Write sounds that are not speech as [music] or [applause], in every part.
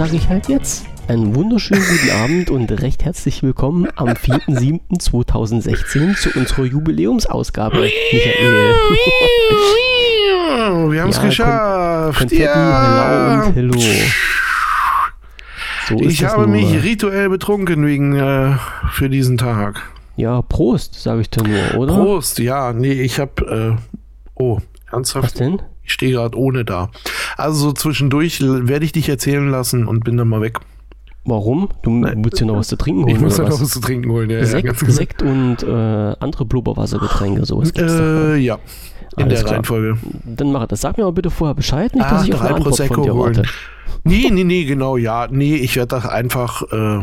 sage ich halt jetzt einen wunderschönen guten Abend und recht herzlich willkommen am 4.7.2016 zu unserer Jubiläumsausgabe, Michael. [laughs] Wir haben es Ja, geschafft. Konfetti, ja. Hello und Hello. So Ich habe mich rituell betrunken wegen äh, für diesen Tag. Ja, Prost, sage ich dir nur, oder? Prost, ja, nee, ich habe, äh, oh, Was ernsthaft, denn? Ich stehe gerade ohne da. Also so zwischendurch werde ich dich erzählen lassen und bin dann mal weg. Warum? Du willst dir noch was zu trinken holen Ich muss dann noch was? zu trinken holen. Ja, ja, Sekt, ganz genau. Sekt und äh, andere Blubberwassergetränke, sowas gibt's doch. Äh, ja, in Alles der klar. Reihenfolge. Dann mach das. Sag mir aber bitte vorher Bescheid, nicht, dass Ah, ich auf eine Antwort von Prosecco dir holen. warte. Nee, nee, nee, genau, ja. Nee, ich werde das einfach, äh,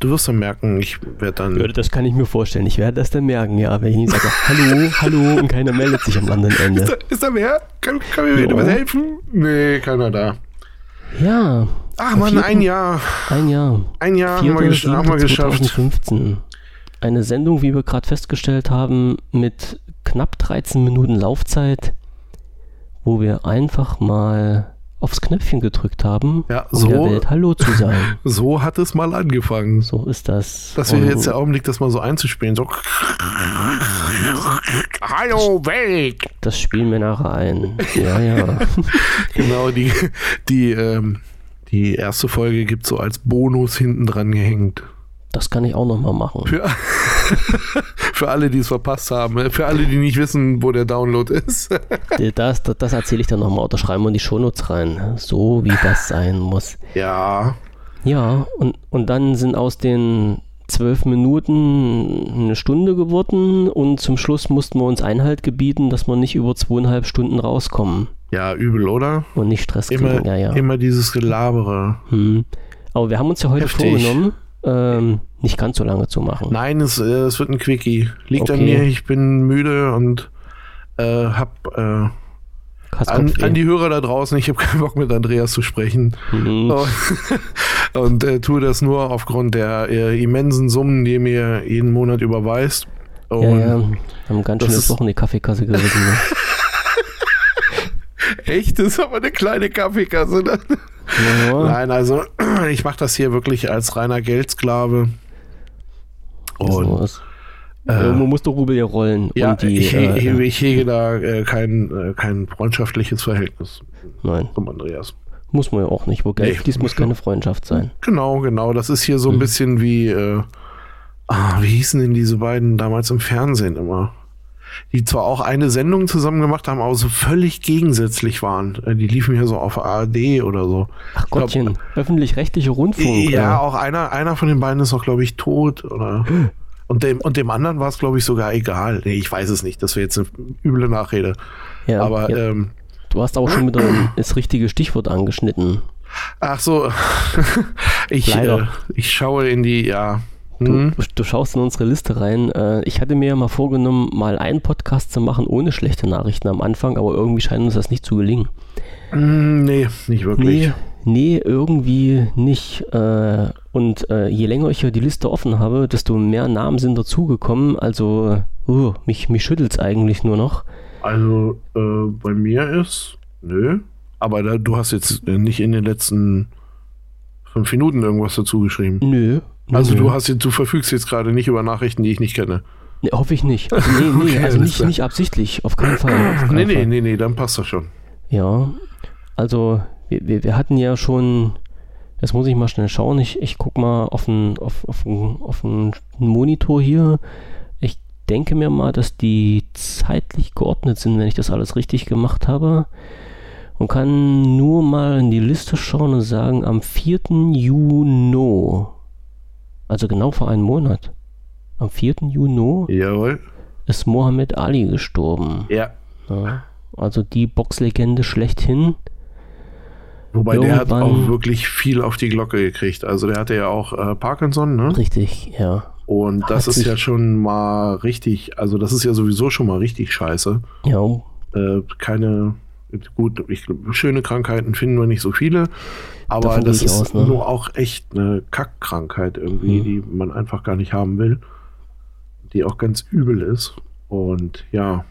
du wirst dann merken, ich werde dann... Ja, das kann ich mir vorstellen. Ich werde das dann merken, ja, wenn ich nicht sage, [laughs] hallo, hallo und keiner meldet sich am anderen Ist Ende. da, ist da wer? Kann, kann mir Ja. was helfen? Nee, keiner da. Ja, Ach man, ein Jahr. ein Jahr. Ein Jahr haben wir, gesch haben wir geschafft. 2015. Eine Sendung, wie wir gerade festgestellt haben, mit knapp 13 Minuten Laufzeit, wo wir einfach mal aufs Knöpfchen gedrückt haben, Ja, um so- der Welt Hallo zu sagen. [laughs] So hat es mal angefangen. So ist das. Das wäre jetzt der Augenblick, das mal so einzuspielen. So. Hallo Welt! Das spielen wir nachher ein. Ja, ja. [laughs] Genau, die, die, ähm, die erste Folge gibt so als Bonus hinten dran gehängt. Das kann ich auch nochmal machen. Für, [laughs] für alle, die es verpasst haben. Für alle, die nicht wissen, wo der Download ist. [laughs] Das, das, das erzähle ich dann nochmal. Oder schreiben wir in die Shownotes rein. So wie das sein muss. Ja, Ja, und, und dann sind aus den zwölf Minuten eine Stunde geworden und zum Schluss mussten wir uns Einhalt gebieten, dass wir nicht über zweieinhalb Stunden rauskommen ja, übel, oder? und nicht Stress kriegen. Immer, ja, ja. immer dieses Gelabere. Hm. Aber wir haben uns ja heute Heftig. vorgenommen, ähm, nicht ganz so lange zu machen. Nein, es, äh, es wird ein Quickie. Liegt an Okay. mir, ich bin müde und äh, hab äh, an, an die Hörer da draußen, ich habe keinen Bock mit Andreas zu sprechen. Hm. Und, [laughs] und äh, tue das nur aufgrund der äh, immensen Summen, die mir jeden Monat überweist. Ja, Und ja, wir haben ganz schönes in die Kaffeekasse gerissen. [laughs] Echt, das ist aber eine kleine Kaffeekasse. Ne? Ja, Nein, also ich mache das hier wirklich als reiner Geldsklave. Und ist. Irgendwo muss der Rubel ja rollen. ja, und die, ich, äh, hege, ich hege da äh, kein, äh, kein freundschaftliches Verhältnis nein, zum Andreas. muss man ja auch nicht. Wo Geld Nee. fließt, muss keine Freundschaft sein. Genau, genau. Das ist hier so ein Mhm. bisschen wie, äh, ah, wie hießen denn diese beiden damals im Fernsehen immer? Die zwar auch eine Sendung zusammen gemacht haben, aber so völlig gegensätzlich waren. Äh, Die liefen hier so auf ARD oder so. Ach Gottchen, öffentlich-rechtlicher Rundfunk. Ja, äh, auch einer, einer von den beiden ist auch, glaube ich, tot oder. Und dem, und dem anderen war es, glaube ich, sogar egal. Nee, ich weiß es nicht. Das wäre jetzt eine üble Nachrede. ja, aber ja, ähm, du hast auch schon wieder das richtige Stichwort angeschnitten. ach so, [laughs] ich, äh, ich schaue in die, ja. Du, Hm. du schaust in unsere Liste rein. Äh, ich hatte mir ja mal vorgenommen, mal einen Podcast zu machen ohne schlechte Nachrichten am Anfang, aber irgendwie scheint uns das nicht zu gelingen. Hm, Nee, nicht wirklich. Nee, nee, irgendwie nicht. Äh, und äh, je länger ich hier die Liste offen habe, desto mehr Namen sind dazugekommen. Also, uh, mich, mich schüttelt es eigentlich nur noch. Also äh, bei mir ist, nö. Aber da, du hast jetzt nicht in den letzten fünf Minuten irgendwas dazu geschrieben. Nö. Also du hast jetzt, du verfügst jetzt gerade nicht über Nachrichten, die ich nicht kenne. Nee, hoffe ich nicht. Also, nee, nee, [laughs] Okay, also nicht, nicht absichtlich, auf keinen Fall. Auf keinen Nee, nee, Fall. nee, nee, dann passt das schon. Ja, also wir, wir, wir hatten ja schon, jetzt muss ich mal schnell schauen, ich, ich guck mal auf den auf, auf, auf Monitor hier. Ich denke mir mal, dass die zeitlich geordnet sind, wenn ich das alles richtig gemacht habe. Und kann nur mal in die Liste schauen und sagen, am 4. Juni, also genau vor einem Monat, am 4. Juni Jawohl. ist Mohammed Ali gestorben. Ja. Ja, also die Boxlegende schlechthin. Wobei der hat Irgendwann- auch wirklich viel auf die Glocke gekriegt. Also der hatte ja auch äh, Parkinson, ne? Richtig, ja. Und das Hat ist ja schon mal richtig, also das ist ja sowieso schon mal richtig scheiße. Ja, Äh, keine, gut, ich, schöne Krankheiten finden wir nicht so viele, aber Davon das ist aus, ne? nur auch echt eine Kackkrankheit irgendwie, Mhm. die man einfach gar nicht haben will, die auch ganz übel ist. Und ja,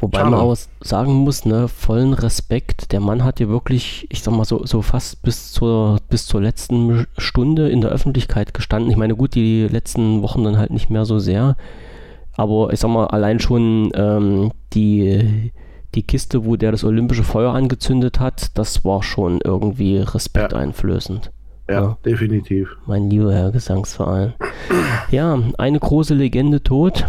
Wobei man auch sagen muss, ne, vollen Respekt, der Mann hat ja wirklich, ich sag mal so, so fast bis zur, bis zur letzten Stunde in der Öffentlichkeit gestanden. Ich meine, gut, die letzten Wochen dann halt nicht mehr so sehr, aber ich sag mal, allein schon ähm, die, die Kiste, wo der das olympische Feuer angezündet hat, das war schon irgendwie respekteinflößend. Ja, ja, definitiv. Mein lieber Herr Gesangsverein. Ja, eine große Legende tot.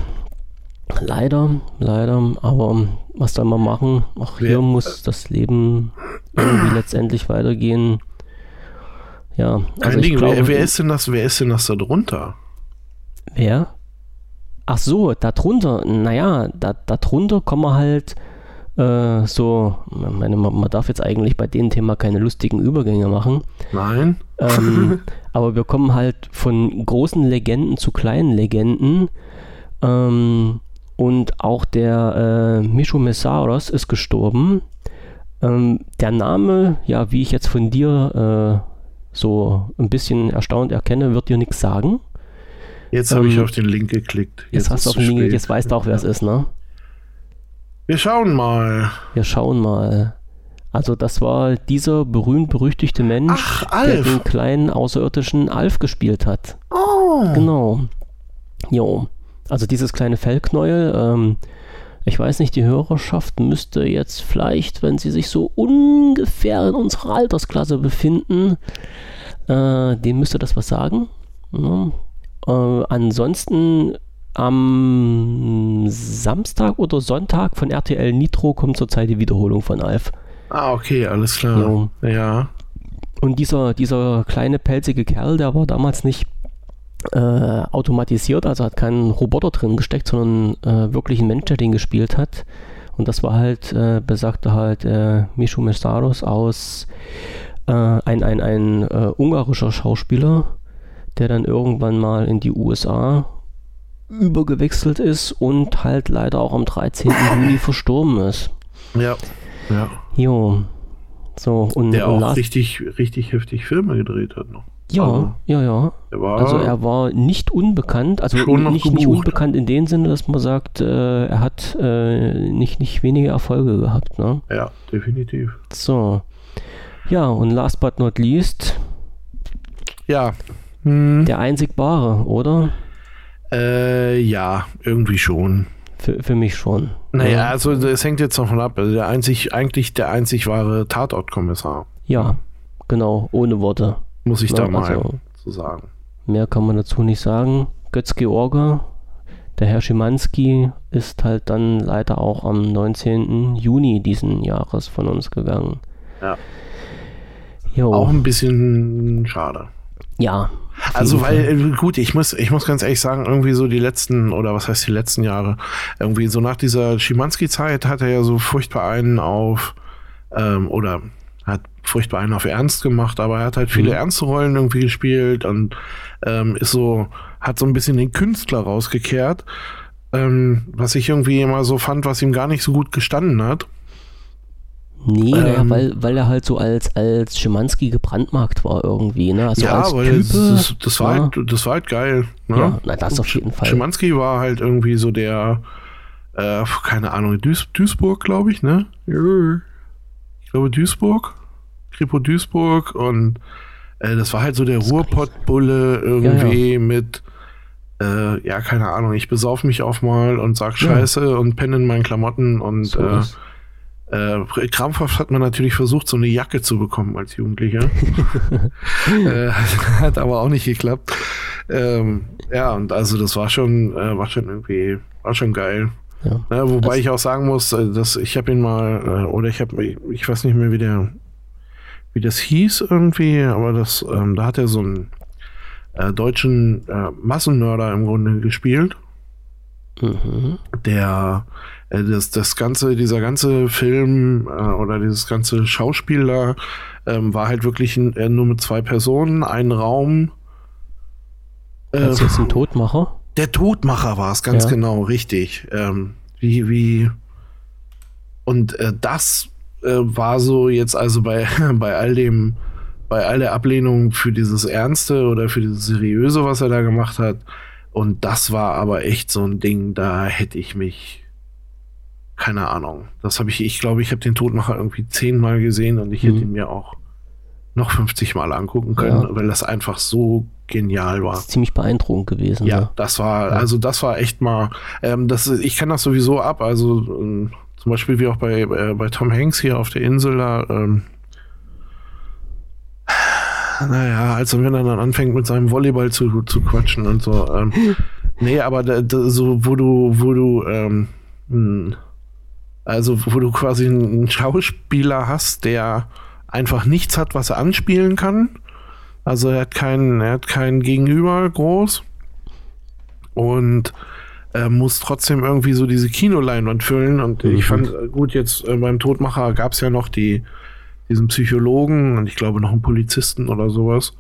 Leider, leider, aber was soll man machen? Auch hier Wer, muss das Leben irgendwie letztendlich weitergehen. Ja, also Ding, glaube, wer, wer, ist denn das, wer ist denn das da drunter? Wer? Ach so, da drunter, naja, da, da drunter kommen wir halt äh, so, meine, man darf jetzt eigentlich bei dem Thema keine lustigen Übergänge machen. Nein. Ähm, [laughs] aber wir kommen halt von großen Legenden zu kleinen Legenden. Ähm, und auch der äh, Mishu Messaros ist gestorben. Ähm, der Name, ja, wie ich jetzt von dir äh, so ein bisschen erstaunt erkenne, wird dir nichts sagen. Jetzt habe ähm, ich auf den Link geklickt. Jetzt, jetzt hast du auf den Link, jetzt weißt du auch, wer es ist, ne? Wir schauen mal. Wir schauen mal. Also das war dieser berühmt-berüchtigte Mensch, Ach, der den kleinen außerirdischen Alf gespielt hat. Oh. Genau. Jo. Also dieses kleine Fellknäuel, ähm, ich weiß nicht, die Hörerschaft müsste jetzt vielleicht, wenn sie sich so ungefähr in unserer Altersklasse befinden, äh, dem müsste das was sagen. Ne? Äh, ansonsten am Samstag oder Sonntag von RTL Nitro kommt zurzeit die Wiederholung von Alf. Ah, okay, alles klar. Ja. ja. Und dieser, dieser kleine pelzige Kerl, der war damals nicht äh, automatisiert, also hat keinen Roboter drin gesteckt, sondern äh, wirklich ein Mensch, der den gespielt hat. Und das war halt, äh, besagte halt äh, Mishu Mestaros aus äh, ein, ein, ein äh, ungarischer Schauspieler, der dann irgendwann mal in die USA übergewechselt ist und halt leider auch am 13. Juni [coughs] verstorben ist. Ja, ja. Jo. So, und, der auch richtig, richtig heftig Filme gedreht hat noch. Ja, also, ja, ja. Er war also er war nicht unbekannt, also nicht, nicht unbekannt in dem Sinne, dass man sagt, äh, er hat äh, nicht, nicht wenige Erfolge gehabt. Ne? Ja, definitiv. So. Ja, und last but not least. Ja. Hm. Der einzig wahre, oder? Äh, ja, irgendwie schon. Für, für mich schon. Naja, also es hängt jetzt davon ab. Also der einzig, eigentlich der einzig wahre Tatortkommissar. Ja, genau, ohne Worte. Muss ich Na, da mal also, zu sagen. Mehr kann man dazu nicht sagen. Götz George, der Herr Schimanski, ist halt dann leider auch am 19. Juni diesen Jahres von uns gegangen. Ja. Jo. Auch ein bisschen schade. Ja. Also weil, äh, gut, ich muss, ich muss ganz ehrlich sagen, irgendwie so die letzten, oder was heißt die letzten Jahre, irgendwie so nach dieser Schimanski-Zeit hat er ja so furchtbar einen auf, ähm, oder hat furchtbar einen auf Ernst gemacht, aber er hat halt viele mhm. ernste Rollen irgendwie gespielt und ähm, ist so, hat so ein bisschen den Künstler rausgekehrt, ähm, was ich irgendwie immer so fand, was ihm gar nicht so gut gestanden hat. Nee, ähm, naja, weil, weil er halt so als, als Schimanski gebrandmarkt war irgendwie, ne? Also ja, weil Type, das, das, war ja. halt, das war halt geil. Ne? Ja, na, das auf jeden Fall. Schimanski war halt irgendwie so der, äh, keine Ahnung, Duis, Duisburg, glaube ich, ne? Ich glaube Duisburg. Kripo Duisburg und äh, das war halt so der Ruhrpottbulle irgendwie ja, ja. mit äh, ja, keine Ahnung, ich besauf mich auch mal und sag Scheiße und penne in meinen Klamotten und so äh, äh, krampfhaft hat man natürlich versucht, so eine Jacke zu bekommen als Jugendlicher. [laughs] äh, [laughs] hat aber auch nicht geklappt. Ähm, ja, und also das war schon, äh, war schon irgendwie, war schon geil. Ja. Ne, wobei also, ich auch sagen muss, äh, dass ich habe ihn mal, äh, oder ich habe, ich weiß nicht mehr, wie der, wie das hieß irgendwie, aber das, ähm, da hat er so einen äh, deutschen Massennörder im Grunde gespielt. Mhm. Der das, das ganze, dieser ganze Film äh, oder dieses ganze Schauspiel da ähm, war halt wirklich ein, äh, nur mit zwei Personen, ein Raum. Äh, das ist ein Todmacher? Der Todmacher war es, ganz ja. genau, richtig. Ähm, wie, wie. Und äh, das äh, war so jetzt also bei, [laughs] bei all dem, bei all der Ablehnung für dieses Ernste oder für dieses Seriöse, was er da gemacht hat. Und das war aber echt so ein Ding, da hätte ich mich keine Ahnung. Das habe ich, ich glaube, ich habe den Todmacher irgendwie zehnmal gesehen und ich hätte Mhm. ihn mir auch noch 50 Mal angucken können, Ja. weil das einfach so genial war. Das ist ziemlich beeindruckend gewesen. Ja, ne? das war, Ja. also das war echt mal, ähm, das, ich kann das sowieso ab, also ähm, zum Beispiel wie auch bei, äh, bei Tom Hanks hier auf der Insel da, ähm, naja, also wenn er dann anfängt mit seinem Volleyball zu, zu quatschen und so, ähm, [laughs] nee, aber da, da, so, wo du, wo du, ähm, hm, also wo du quasi einen Schauspieler hast, der einfach nichts hat, was er anspielen kann. Also er hat keinen, er hat keinen Gegenüber groß und äh, muss trotzdem irgendwie so diese Kinoleinwand füllen. Und Mhm. ich fand äh, gut, jetzt äh, beim Todmacher gab es ja noch die, diesen Psychologen und ich glaube noch einen Polizisten oder sowas.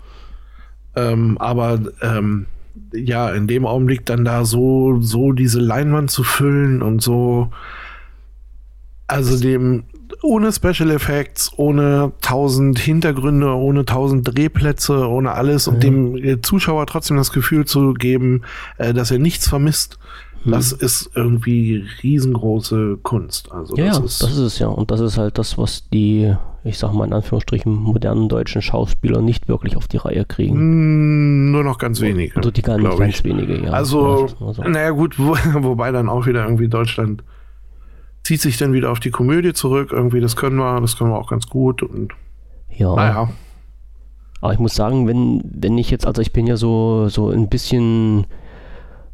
Ähm, aber ähm, ja, in dem Augenblick dann da so, so diese Leinwand zu füllen und so, also dem ohne Special Effects, ohne tausend Hintergründe, ohne tausend Drehplätze, ohne alles und Ja. dem äh, Zuschauer trotzdem das Gefühl zu geben, äh, dass er nichts vermisst. Hm. Das ist irgendwie riesengroße Kunst. Also Ja, das ist, das ist es ja. Und das ist halt das, was die, ich sag mal in Anführungsstrichen, modernen deutschen Schauspieler nicht wirklich auf die Reihe kriegen. Mm, nur noch ganz wenige. Also die ganz, ganz wenige, ja. Also, also. naja, gut, wo, [laughs] wobei dann auch wieder irgendwie Deutschland zieht sich dann wieder auf die Komödie zurück. Irgendwie, das können wir, das können wir auch ganz gut. Und ja. naja, Aber ich muss sagen, wenn, wenn ich jetzt, also ich bin ja so, so ein bisschen,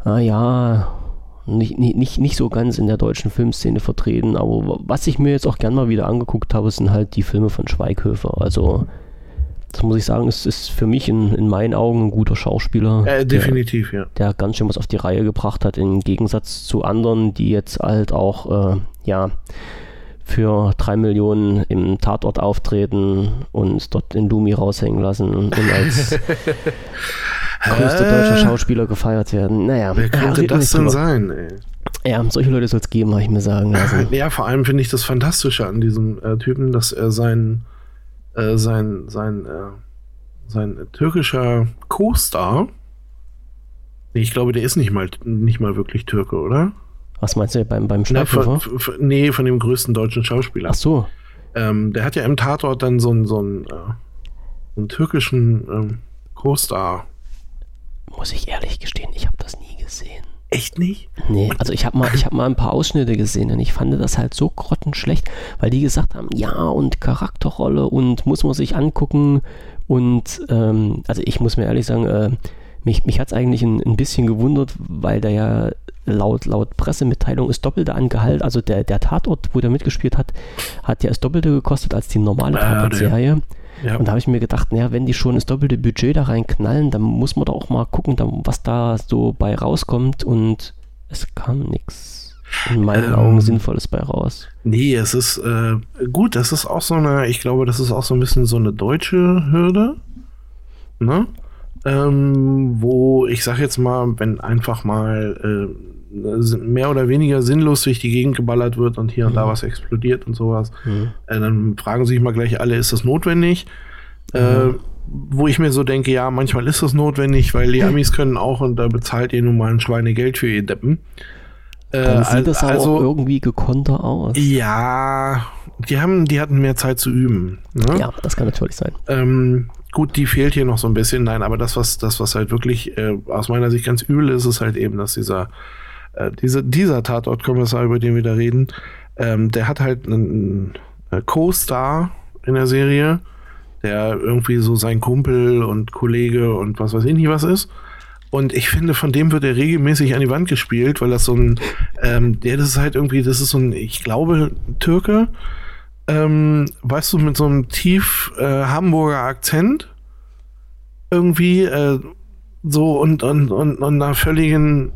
naja, nicht, nicht, nicht, nicht so ganz in der deutschen Filmszene vertreten, aber was ich mir jetzt auch gern mal wieder angeguckt habe, sind halt die Filme von Schweighöfer. Also, das muss ich sagen, es ist für mich in, in meinen Augen ein guter Schauspieler. äh, der- definitiv, ja. der ganz schön was auf die Reihe gebracht hat, im Gegensatz zu anderen, die jetzt halt auch, äh, ja, für drei Millionen im Tatort auftreten und dort den Lumi raushängen lassen und als [laughs] größter deutscher Schauspieler gefeiert werden. Naja, Wer ja, könnte wir das denn sein? Ey? Ja, solche Leute soll es geben, habe ich mir sagen [laughs] lassen. Ja, vor allem finde ich das Fantastische an diesem äh, Typen, dass er sein, äh, sein, sein, äh, sein türkischer Co-Star, ich glaube, der ist nicht mal, nicht mal wirklich Türke, oder? Was meinst du beim, beim Na, Schweighöfer? von, von, nee, von dem größten deutschen Schauspieler. Ach so, Ähm, der hat ja im Tatort dann so einen, so einen, äh, einen türkischen ähm, Co-Star. muss ich ehrlich gestehen, ich habe das nie gesehen. Echt nicht? Nee, also ich habe mal, ich hab mal ein paar Ausschnitte gesehen und ich fand das halt so grottenschlecht, weil die gesagt haben, ja und Charakterrolle und muss man sich angucken und ähm, also ich muss mir ehrlich sagen, äh, mich, mich hat es eigentlich ein, ein bisschen gewundert, weil da ja laut, laut Pressemitteilung ist Doppelte angehalt, also der, der Tatort, wo der mitgespielt hat, hat ja das Doppelte gekostet als die normale Ah, Tatort-Serie. Ja. Und da habe ich mir gedacht, naja, wenn die schon das doppelte Budget da reinknallen, dann muss man doch auch mal gucken, dann, was da so bei rauskommt. Und es kam nichts in meinen Ähm. Augen Sinnvolles bei raus. Nee, es ist äh, gut, das ist auch so eine, ich glaube, das ist auch so ein bisschen so eine deutsche Hürde. Ne? Ähm, wo ich sag jetzt mal, wenn einfach mal äh, mehr oder weniger sinnlos durch die Gegend geballert wird und hier und da Mhm. was explodiert und sowas, Mhm. äh, dann fragen sich mal gleich alle, ist das notwendig? Äh, wo ich mir so denke, ja, manchmal ist das notwendig, weil die [laughs] Amis können auch und da bezahlt ihr nun mal ein Schweinegeld für ihr Deppen. Äh, Dann sieht das aber also, auch irgendwie gekonter aus. ja, die haben, die hatten mehr Zeit zu üben. Ne? Ja, das kann natürlich sein. Ähm, gut, die fehlt hier noch so ein bisschen. Nein, aber das, was, das, was halt wirklich äh, aus meiner Sicht ganz übel ist, ist halt eben, dass dieser, äh, diese, dieser Tatortkommissar, über den wir da reden, ähm, der hat halt einen, einen Co-Star in der Serie, der irgendwie so sein Kumpel und Kollege und was weiß ich nicht was ist. Und ich finde, von dem wird er regelmäßig an die Wand gespielt, weil das so ein, ähm, der, das ist halt irgendwie, das ist so ein, ich glaube, Türke, ähm, weißt du, mit so einem tief äh, Hamburger Akzent irgendwie äh, so und, und, und, und einer völligen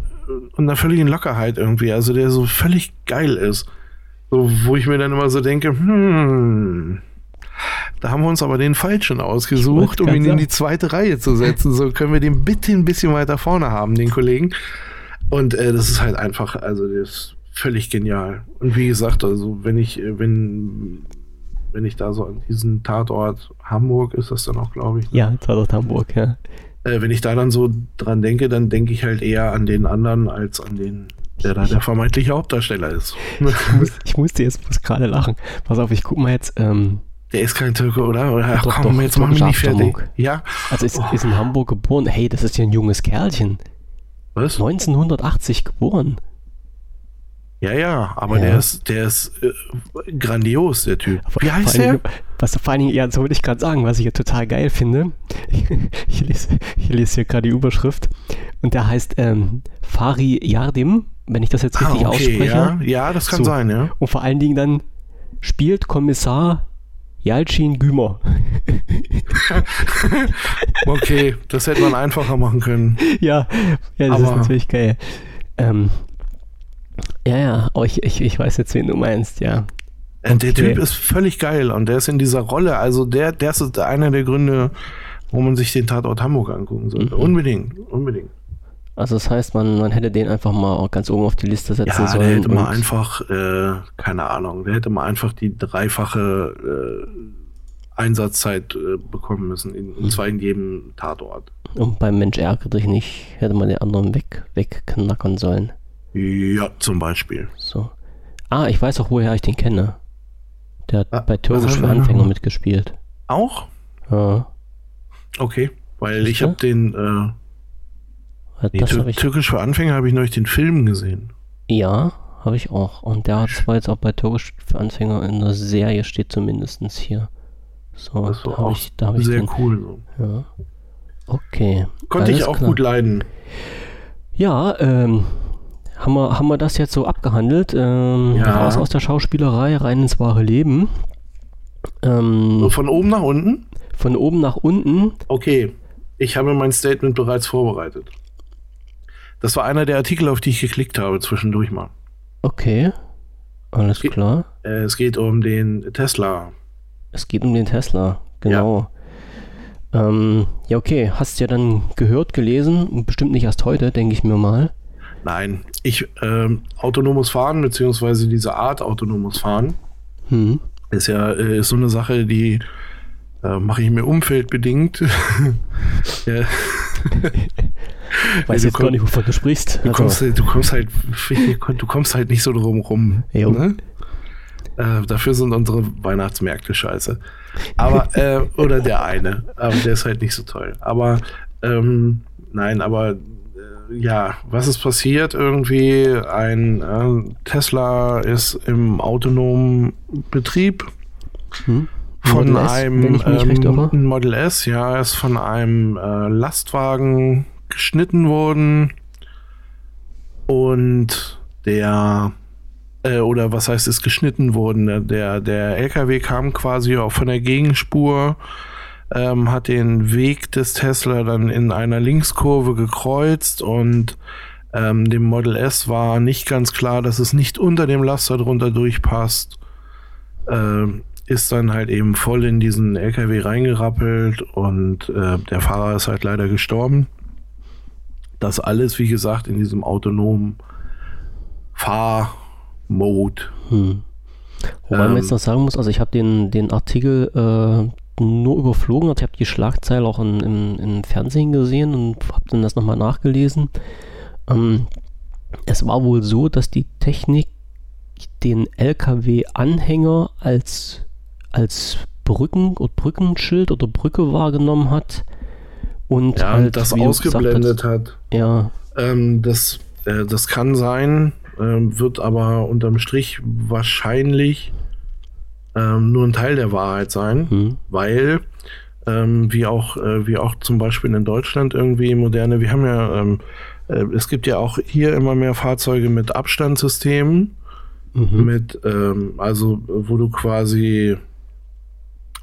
und einer völligen Lockerheit irgendwie, also der so völlig geil ist. So, wo ich mir dann immer so denke, hm, da haben wir uns aber den Falschen ausgesucht, um ihn in die zweite Reihe zu setzen. So können wir den bitte ein bisschen weiter vorne haben, den Kollegen. Und äh, das ist halt einfach, also das völlig genial. Und wie gesagt, also wenn ich, äh, wenn, wenn ich da so an diesen Tatort Hamburg ist das dann auch, glaube ich. ne? Ja, Tatort Hamburg, ja. Äh, wenn ich da dann so dran denke, dann denke ich halt eher an den anderen als an den der da der vermeintliche Hauptdarsteller ist. Ich, muss, ich musste jetzt bloß gerade lachen. Pass auf, ich guck mal jetzt. Ähm, der ist kein Türke, oder? oder Doch, komm, doch, jetzt machen wir nicht fertig. Ja. also ist, ist in Hamburg geboren. Hey, das ist ja ein junges Kerlchen. Was? 1980 geboren. Ja, ja, aber Ja. der ist, der ist äh, grandios, der Typ. Wie heißt der? was vor allen Dingen, ja, so wollte ich gerade sagen, was ich hier total geil finde. [laughs] Ich lese, ich lese hier gerade die Überschrift. Und der heißt ähm, Fari Yardim, wenn ich das jetzt richtig Ah, okay, ausspreche. ja, ja, das kann So. sein, ja. Und vor allen Dingen dann spielt Kommissar Yalcin Gümer. [laughs] Okay, das hätte man einfacher machen können. ja, ja, das ist Aber- natürlich geil. Ähm, ja, ja, oh, ich, ich, ich weiß jetzt, wen du meinst, ja. Äh, Der Okay. Typ ist völlig geil und der ist in dieser Rolle. Also der, der ist einer der Gründe, wo man sich den Tatort Hamburg angucken sollte. Mhm. Unbedingt, unbedingt. Also das heißt, man, man hätte den einfach mal auch ganz oben auf die Liste setzen Ja, sollen. der hätte mal und- einfach, äh, keine Ahnung, der hätte mal einfach die dreifache äh, Einsatzzeit äh, bekommen müssen. In, Mhm. und zwar in jedem Tatort. Und beim Mensch ärgere dich nicht, hätte man den anderen weg, wegknackern sollen. Ja, zum Beispiel. So. Ah, ich weiß auch, woher ich den kenne. Der hat Ah, bei Türkisch für er Anfänger mitgespielt. Auch? Ja. Okay. Weil ich Sicher? habe den, äh, nee, ich. Türkisch für Anfänger habe ich neulich den Film gesehen. Ja, habe ich auch. Und der hat zwar jetzt auch bei Türkisch für Anfänger in der Serie steht zumindest hier. So, Das da war habe auch ich, da hab ich sehr den. cool. Ja. Okay. Konnte ich auch klar. gut leiden. Ja, ähm, haben wir, haben wir das jetzt so abgehandelt? Ähm, Ja. Raus aus der Schauspielerei, rein ins wahre Leben. Ähm, So, Von oben nach unten? von oben nach unten. Okay, ich habe mein Statement bereits vorbereitet. Das war einer der Artikel, auf die ich geklickt habe zwischendurch mal. Okay. Alles Ge- klar. Äh, es geht um den Tesla. Es geht um den Tesla. Genau. Ähm, ja, okay. Hast ja dann gehört, gelesen. Bestimmt nicht erst heute, denke ich mir mal. Nein, ich ähm, autonomes Fahren beziehungsweise diese Art autonomes Fahren Hm. ist ja äh, ist so eine Sache, die äh, mache ich mir umfeldbedingt. [laughs] ja, [laughs] Weiß du jetzt gar nicht, wovon du sprichst. du, Also, kommst, du kommst halt du kommst halt nicht so drum rum. Ne? Äh, dafür sind unsere Weihnachtsmärkte scheiße. Aber, [laughs] äh, oder der eine. Aber der ist halt nicht so toll. Aber, ähm, nein, aber, ja, was ist passiert? Irgendwie ein äh, Tesla ist im autonomen Betrieb hm? von Model S, einem recht ähm, Model S, ja, ist von einem äh, Lastwagen geschnitten worden und der äh, oder was heißt ist geschnitten worden? Der der LKW kam quasi auch von der Gegenspur, ähm, hat den Weg des Tesla dann in einer Linkskurve gekreuzt und ähm, dem Model S war nicht ganz klar, dass es nicht unter dem Laster drunter durchpasst ähm, ist dann halt eben voll in diesen LKW reingerappelt und äh, der Fahrer ist halt leider gestorben. Das alles, wie gesagt, in diesem autonomen Fahrmode. Hm. Wobei Ähm, man jetzt noch sagen muss, also ich habe den, den Artikel äh, nur überflogen, also ich habe die Schlagzeile auch in, im, im Fernsehen gesehen und habe dann das nochmal nachgelesen. Ähm, es war wohl so, dass die Technik den LKW-Anhänger als, als Brücken oder Brückenschild oder Brücke wahrgenommen hat und Ja, halt, das ausgeblendet hat. Ja, Ähm, das, äh, das kann sein, ähm, wird aber unterm Strich wahrscheinlich ähm, nur ein Teil der Wahrheit sein. hm, weil ähm, wie auch äh, wie auch zum Beispiel in Deutschland irgendwie moderne, wir haben ja ähm, äh, es gibt ja auch hier immer mehr Fahrzeuge mit Abstandssystemen, mhm. mit ähm, also wo du quasi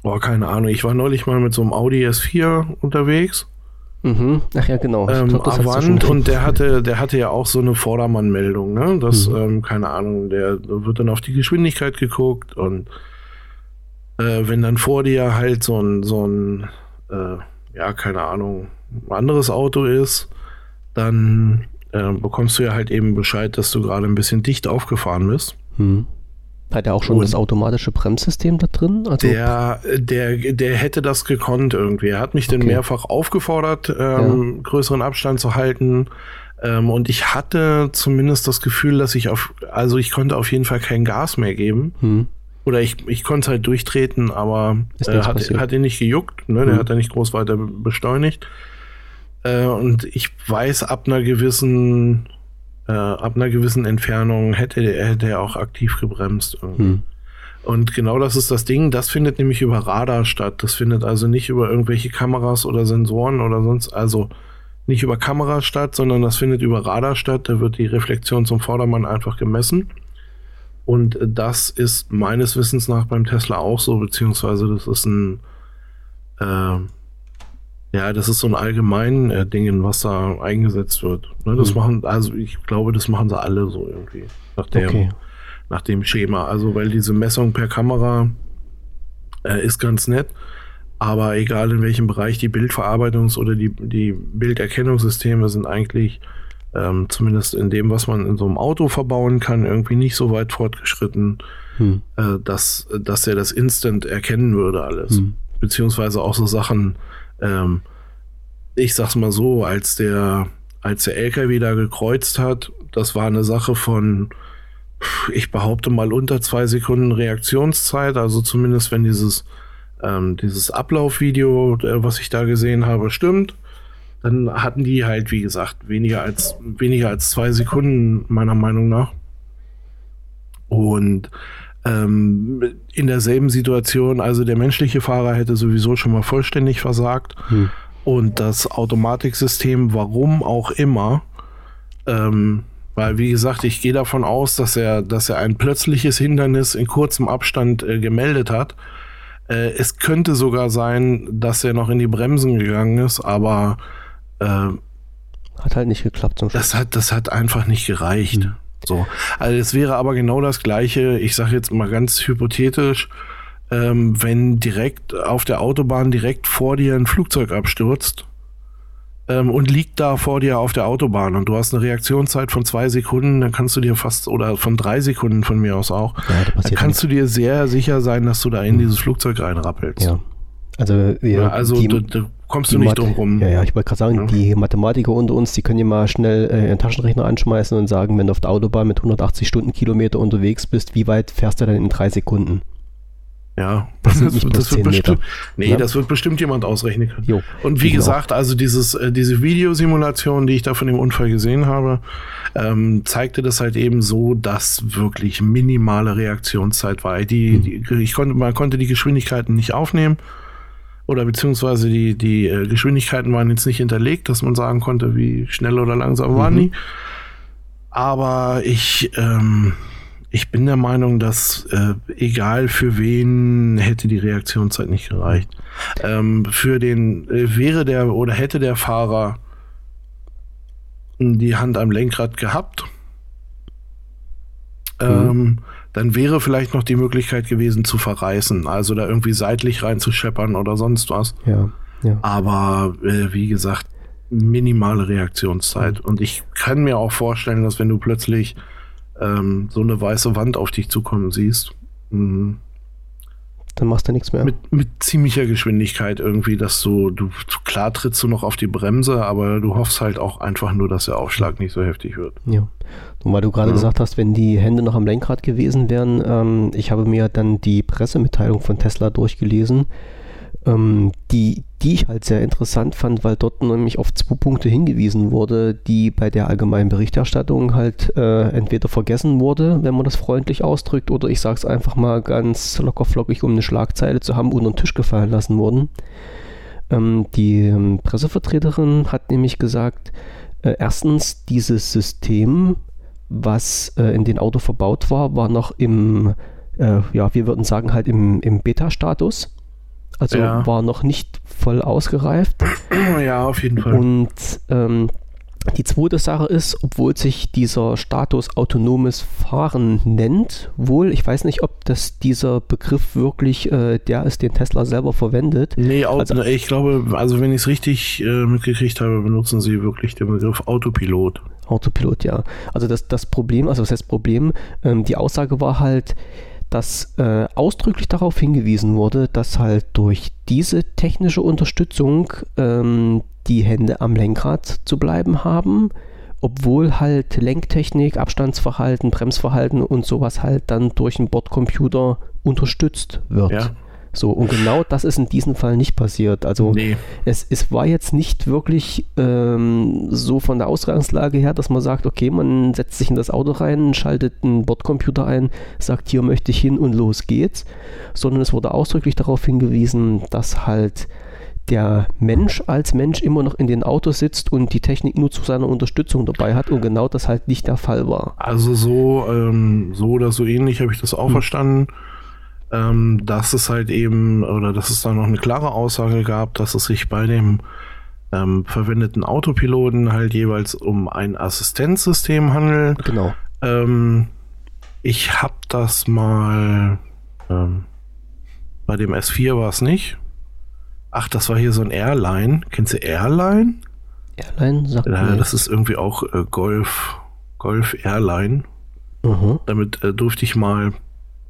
oh keine Ahnung, ich war neulich mal mit so einem Audi S4 unterwegs Mhm. Ach ja, genau. Ich ähm, glaub, das du Avant und der [laughs] hatte, der hatte ja auch so eine Vordermannmeldung, ne? Das, Mhm. ähm, keine Ahnung, der wird dann auf die Geschwindigkeit geguckt und äh, wenn dann vor dir halt so ein, so ein, äh, ja, keine Ahnung, ein anderes Auto ist, dann äh, bekommst du ja halt eben Bescheid, dass du gerade ein bisschen dicht aufgefahren bist. Hm. Hat er auch schon Und- das automatische Bremssystem da drin? Also, Der, der, der hätte das gekonnt irgendwie. Er hat mich dann Okay. mehrfach aufgefordert, ähm, größeren Abstand zu halten. Ähm, und ich hatte zumindest das Gefühl, dass ich auf, also ich konnte auf jeden Fall kein Gas mehr geben. Hm. Oder ich, ich konnte halt durchtreten, aber äh, hat, hat ihn nicht gejuckt, ne? Der hat er nicht groß weiter beschleunigt. Äh, und ich weiß, ab einer gewissen, äh, ab einer gewissen Entfernung hätte, hätte er auch aktiv gebremst. Hm. Und genau das ist das Ding. Das findet nämlich über Radar statt. Das findet also nicht über irgendwelche Kameras oder Sensoren oder sonst, also nicht über Kameras statt, sondern das findet über Radar statt. Da wird die Reflexion zum Vordermann einfach gemessen. Und das ist meines Wissens nach beim Tesla auch so, beziehungsweise das ist ein, äh, ja, das ist so ein allgemein äh, Ding, was da eingesetzt wird. Ne, das mhm. machen, also ich glaube, das machen sie alle so irgendwie. Nach dem, okay nach dem Schema. Also, weil diese Messung per Kamera äh, ist ganz nett, aber egal in welchem Bereich die Bildverarbeitungs- oder die, die Bilderkennungssysteme sind eigentlich ähm, zumindest in dem, was man in so einem Auto verbauen kann, irgendwie nicht so weit fortgeschritten, hm. äh, dass, dass er das instant erkennen würde, alles. Hm. Beziehungsweise auch so Sachen, ähm, ich sag's mal so, als der, als der LKW da gekreuzt hat, das war eine Sache von ich behaupte mal unter zwei Sekunden Reaktionszeit, also zumindest wenn dieses, ähm, dieses Ablaufvideo, äh, was ich da gesehen habe, stimmt, dann hatten die halt, wie gesagt, weniger als, weniger als zwei Sekunden, meiner Meinung nach. Und ähm, in derselben Situation, also der menschliche Fahrer hätte sowieso schon mal vollständig versagt. Hm. Und das Automatiksystem, warum auch immer, ähm, weil, wie gesagt, ich gehe davon aus, dass er, dass er ein plötzliches Hindernis in kurzem Abstand äh, gemeldet hat. Äh, es könnte sogar sein, dass er noch in die Bremsen gegangen ist, aber äh, hat halt nicht geklappt zum Schluss. Das hat, das hat einfach nicht gereicht. Mhm. So. Also es wäre aber genau das gleiche, ich sage jetzt mal ganz hypothetisch, ähm, wenn direkt auf der Autobahn direkt vor dir ein Flugzeug abstürzt ähm, und liegt da vor dir auf der Autobahn und du hast eine Reaktionszeit von zwei Sekunden, dann kannst du dir fast, oder von drei Sekunden von mir aus auch, ja, da dann kannst du dir sehr sicher sein, dass du da in mhm. dieses Flugzeug reinrappelst. Ja. Also, ja, ja also die, da, kommst du nicht drum rum. Ja, ja, ich wollte gerade sagen, ja. die Mathematiker unter uns, die können ja mal schnell äh, ihren Taschenrechner anschmeißen und sagen, wenn du auf der Autobahn mit 180 Stundenkilometer unterwegs bist, wie weit fährst du dann in drei Sekunden? Ja, [laughs] das, das, das wird bestimmt. Nee, ja? das wird bestimmt jemand ausrechnen können. Jo, und wie gesagt, auch. also dieses, äh, diese Videosimulation, die ich da von dem Unfall gesehen habe, ähm, zeigte das halt eben so, dass wirklich minimale Reaktionszeit war. Die, hm. die, ich konnte, man konnte die Geschwindigkeiten nicht aufnehmen. Oder beziehungsweise die, die äh, Geschwindigkeiten waren jetzt nicht hinterlegt, dass man sagen konnte, wie schnell oder langsam mhm. waren die. Aber ich, ähm, ich bin der Meinung, dass äh, egal für wen hätte die Reaktionszeit nicht gereicht. Ähm, für den äh, wäre der oder hätte der Fahrer die Hand am Lenkrad gehabt, mhm. ähm, dann wäre vielleicht noch die Möglichkeit gewesen zu verreißen, also da irgendwie seitlich reinzuscheppern oder sonst was. Ja, ja. Aber äh, wie gesagt, minimale Reaktionszeit. Und ich kann mir auch vorstellen, dass wenn du plötzlich ähm, so eine weiße Wand auf dich zukommen siehst. Mhm. Dann machst du nichts mehr. Mit, mit ziemlicher Geschwindigkeit irgendwie, dass du, du, klar trittst du noch auf die Bremse, aber du hoffst halt auch einfach nur, dass der Aufschlag nicht so heftig wird. Ja. Und weil du gerade ja. gesagt hast, wenn die Hände noch am Lenkrad gewesen wären, ähm, ich habe mir dann die Pressemitteilung von Tesla durchgelesen ähm, die, die ich halt sehr interessant fand, weil dort nämlich auf zwei Punkte hingewiesen wurde, die bei der allgemeinen Berichterstattung halt äh, entweder vergessen wurde, wenn man das freundlich ausdrückt, oder ich sage es einfach mal ganz lockerflockig, um eine Schlagzeile zu haben, unter den Tisch gefallen lassen wurden. Ähm, die ähm, Pressevertreterin hat nämlich gesagt, äh, erstens, dieses System, was äh, in den Auto verbaut war, war noch im, äh, ja, wir würden sagen halt im, im Beta-Status. Also ja. war noch nicht voll ausgereift. [clears throat] Ja, auf jeden Fall. Und ähm, die zweite Sache ist, obwohl sich dieser Status autonomes Fahren nennt, wohl, ich weiß nicht, ob das dieser Begriff wirklich äh, der ist, den Tesla selber verwendet. Nee, also, ich glaube, also wenn ich es richtig äh, mitgekriegt habe, benutzen sie wirklich den Begriff Autopilot. Autopilot, ja. Also das, das Problem, also was heißt Problem? Ähm, die Aussage war halt, dass äh, ausdrücklich darauf hingewiesen wurde, dass halt durch diese technische Unterstützung ähm, die Hände am Lenkrad zu bleiben haben obwohl halt Lenktechnik, Abstandsverhalten, Bremsverhalten und sowas halt dann durch einen Bordcomputer unterstützt wird. Ja. So, und genau das ist in diesem Fall nicht passiert. Also Nee. es, es war jetzt nicht wirklich ähm, so von der Ausgangslage her, dass man sagt, okay, man setzt sich in das Auto rein, schaltet einen Bordcomputer ein, sagt, hier möchte ich hin und los geht's, sondern es wurde ausdrücklich darauf hingewiesen, dass halt der Mensch als Mensch immer noch in den Autos sitzt und die Technik nur zu seiner Unterstützung dabei hat und genau das halt nicht der Fall war. Also so, ähm, so oder so ähnlich habe ich das auch verstanden. Ähm, dass es halt eben, oder dass es da noch eine klare Aussage gab, dass es sich bei dem ähm, verwendeten Autopiloten halt jeweils um ein Assistenzsystem handelt. Genau. Ähm, ich habe das mal ähm, bei dem S4 war es nicht. Ach, das war hier so ein Airline. Kennst du Airline? Airline sagt Ja, mir das ist irgendwie auch äh, Golf, Golf Airline. Mhm. Damit äh, durfte ich mal,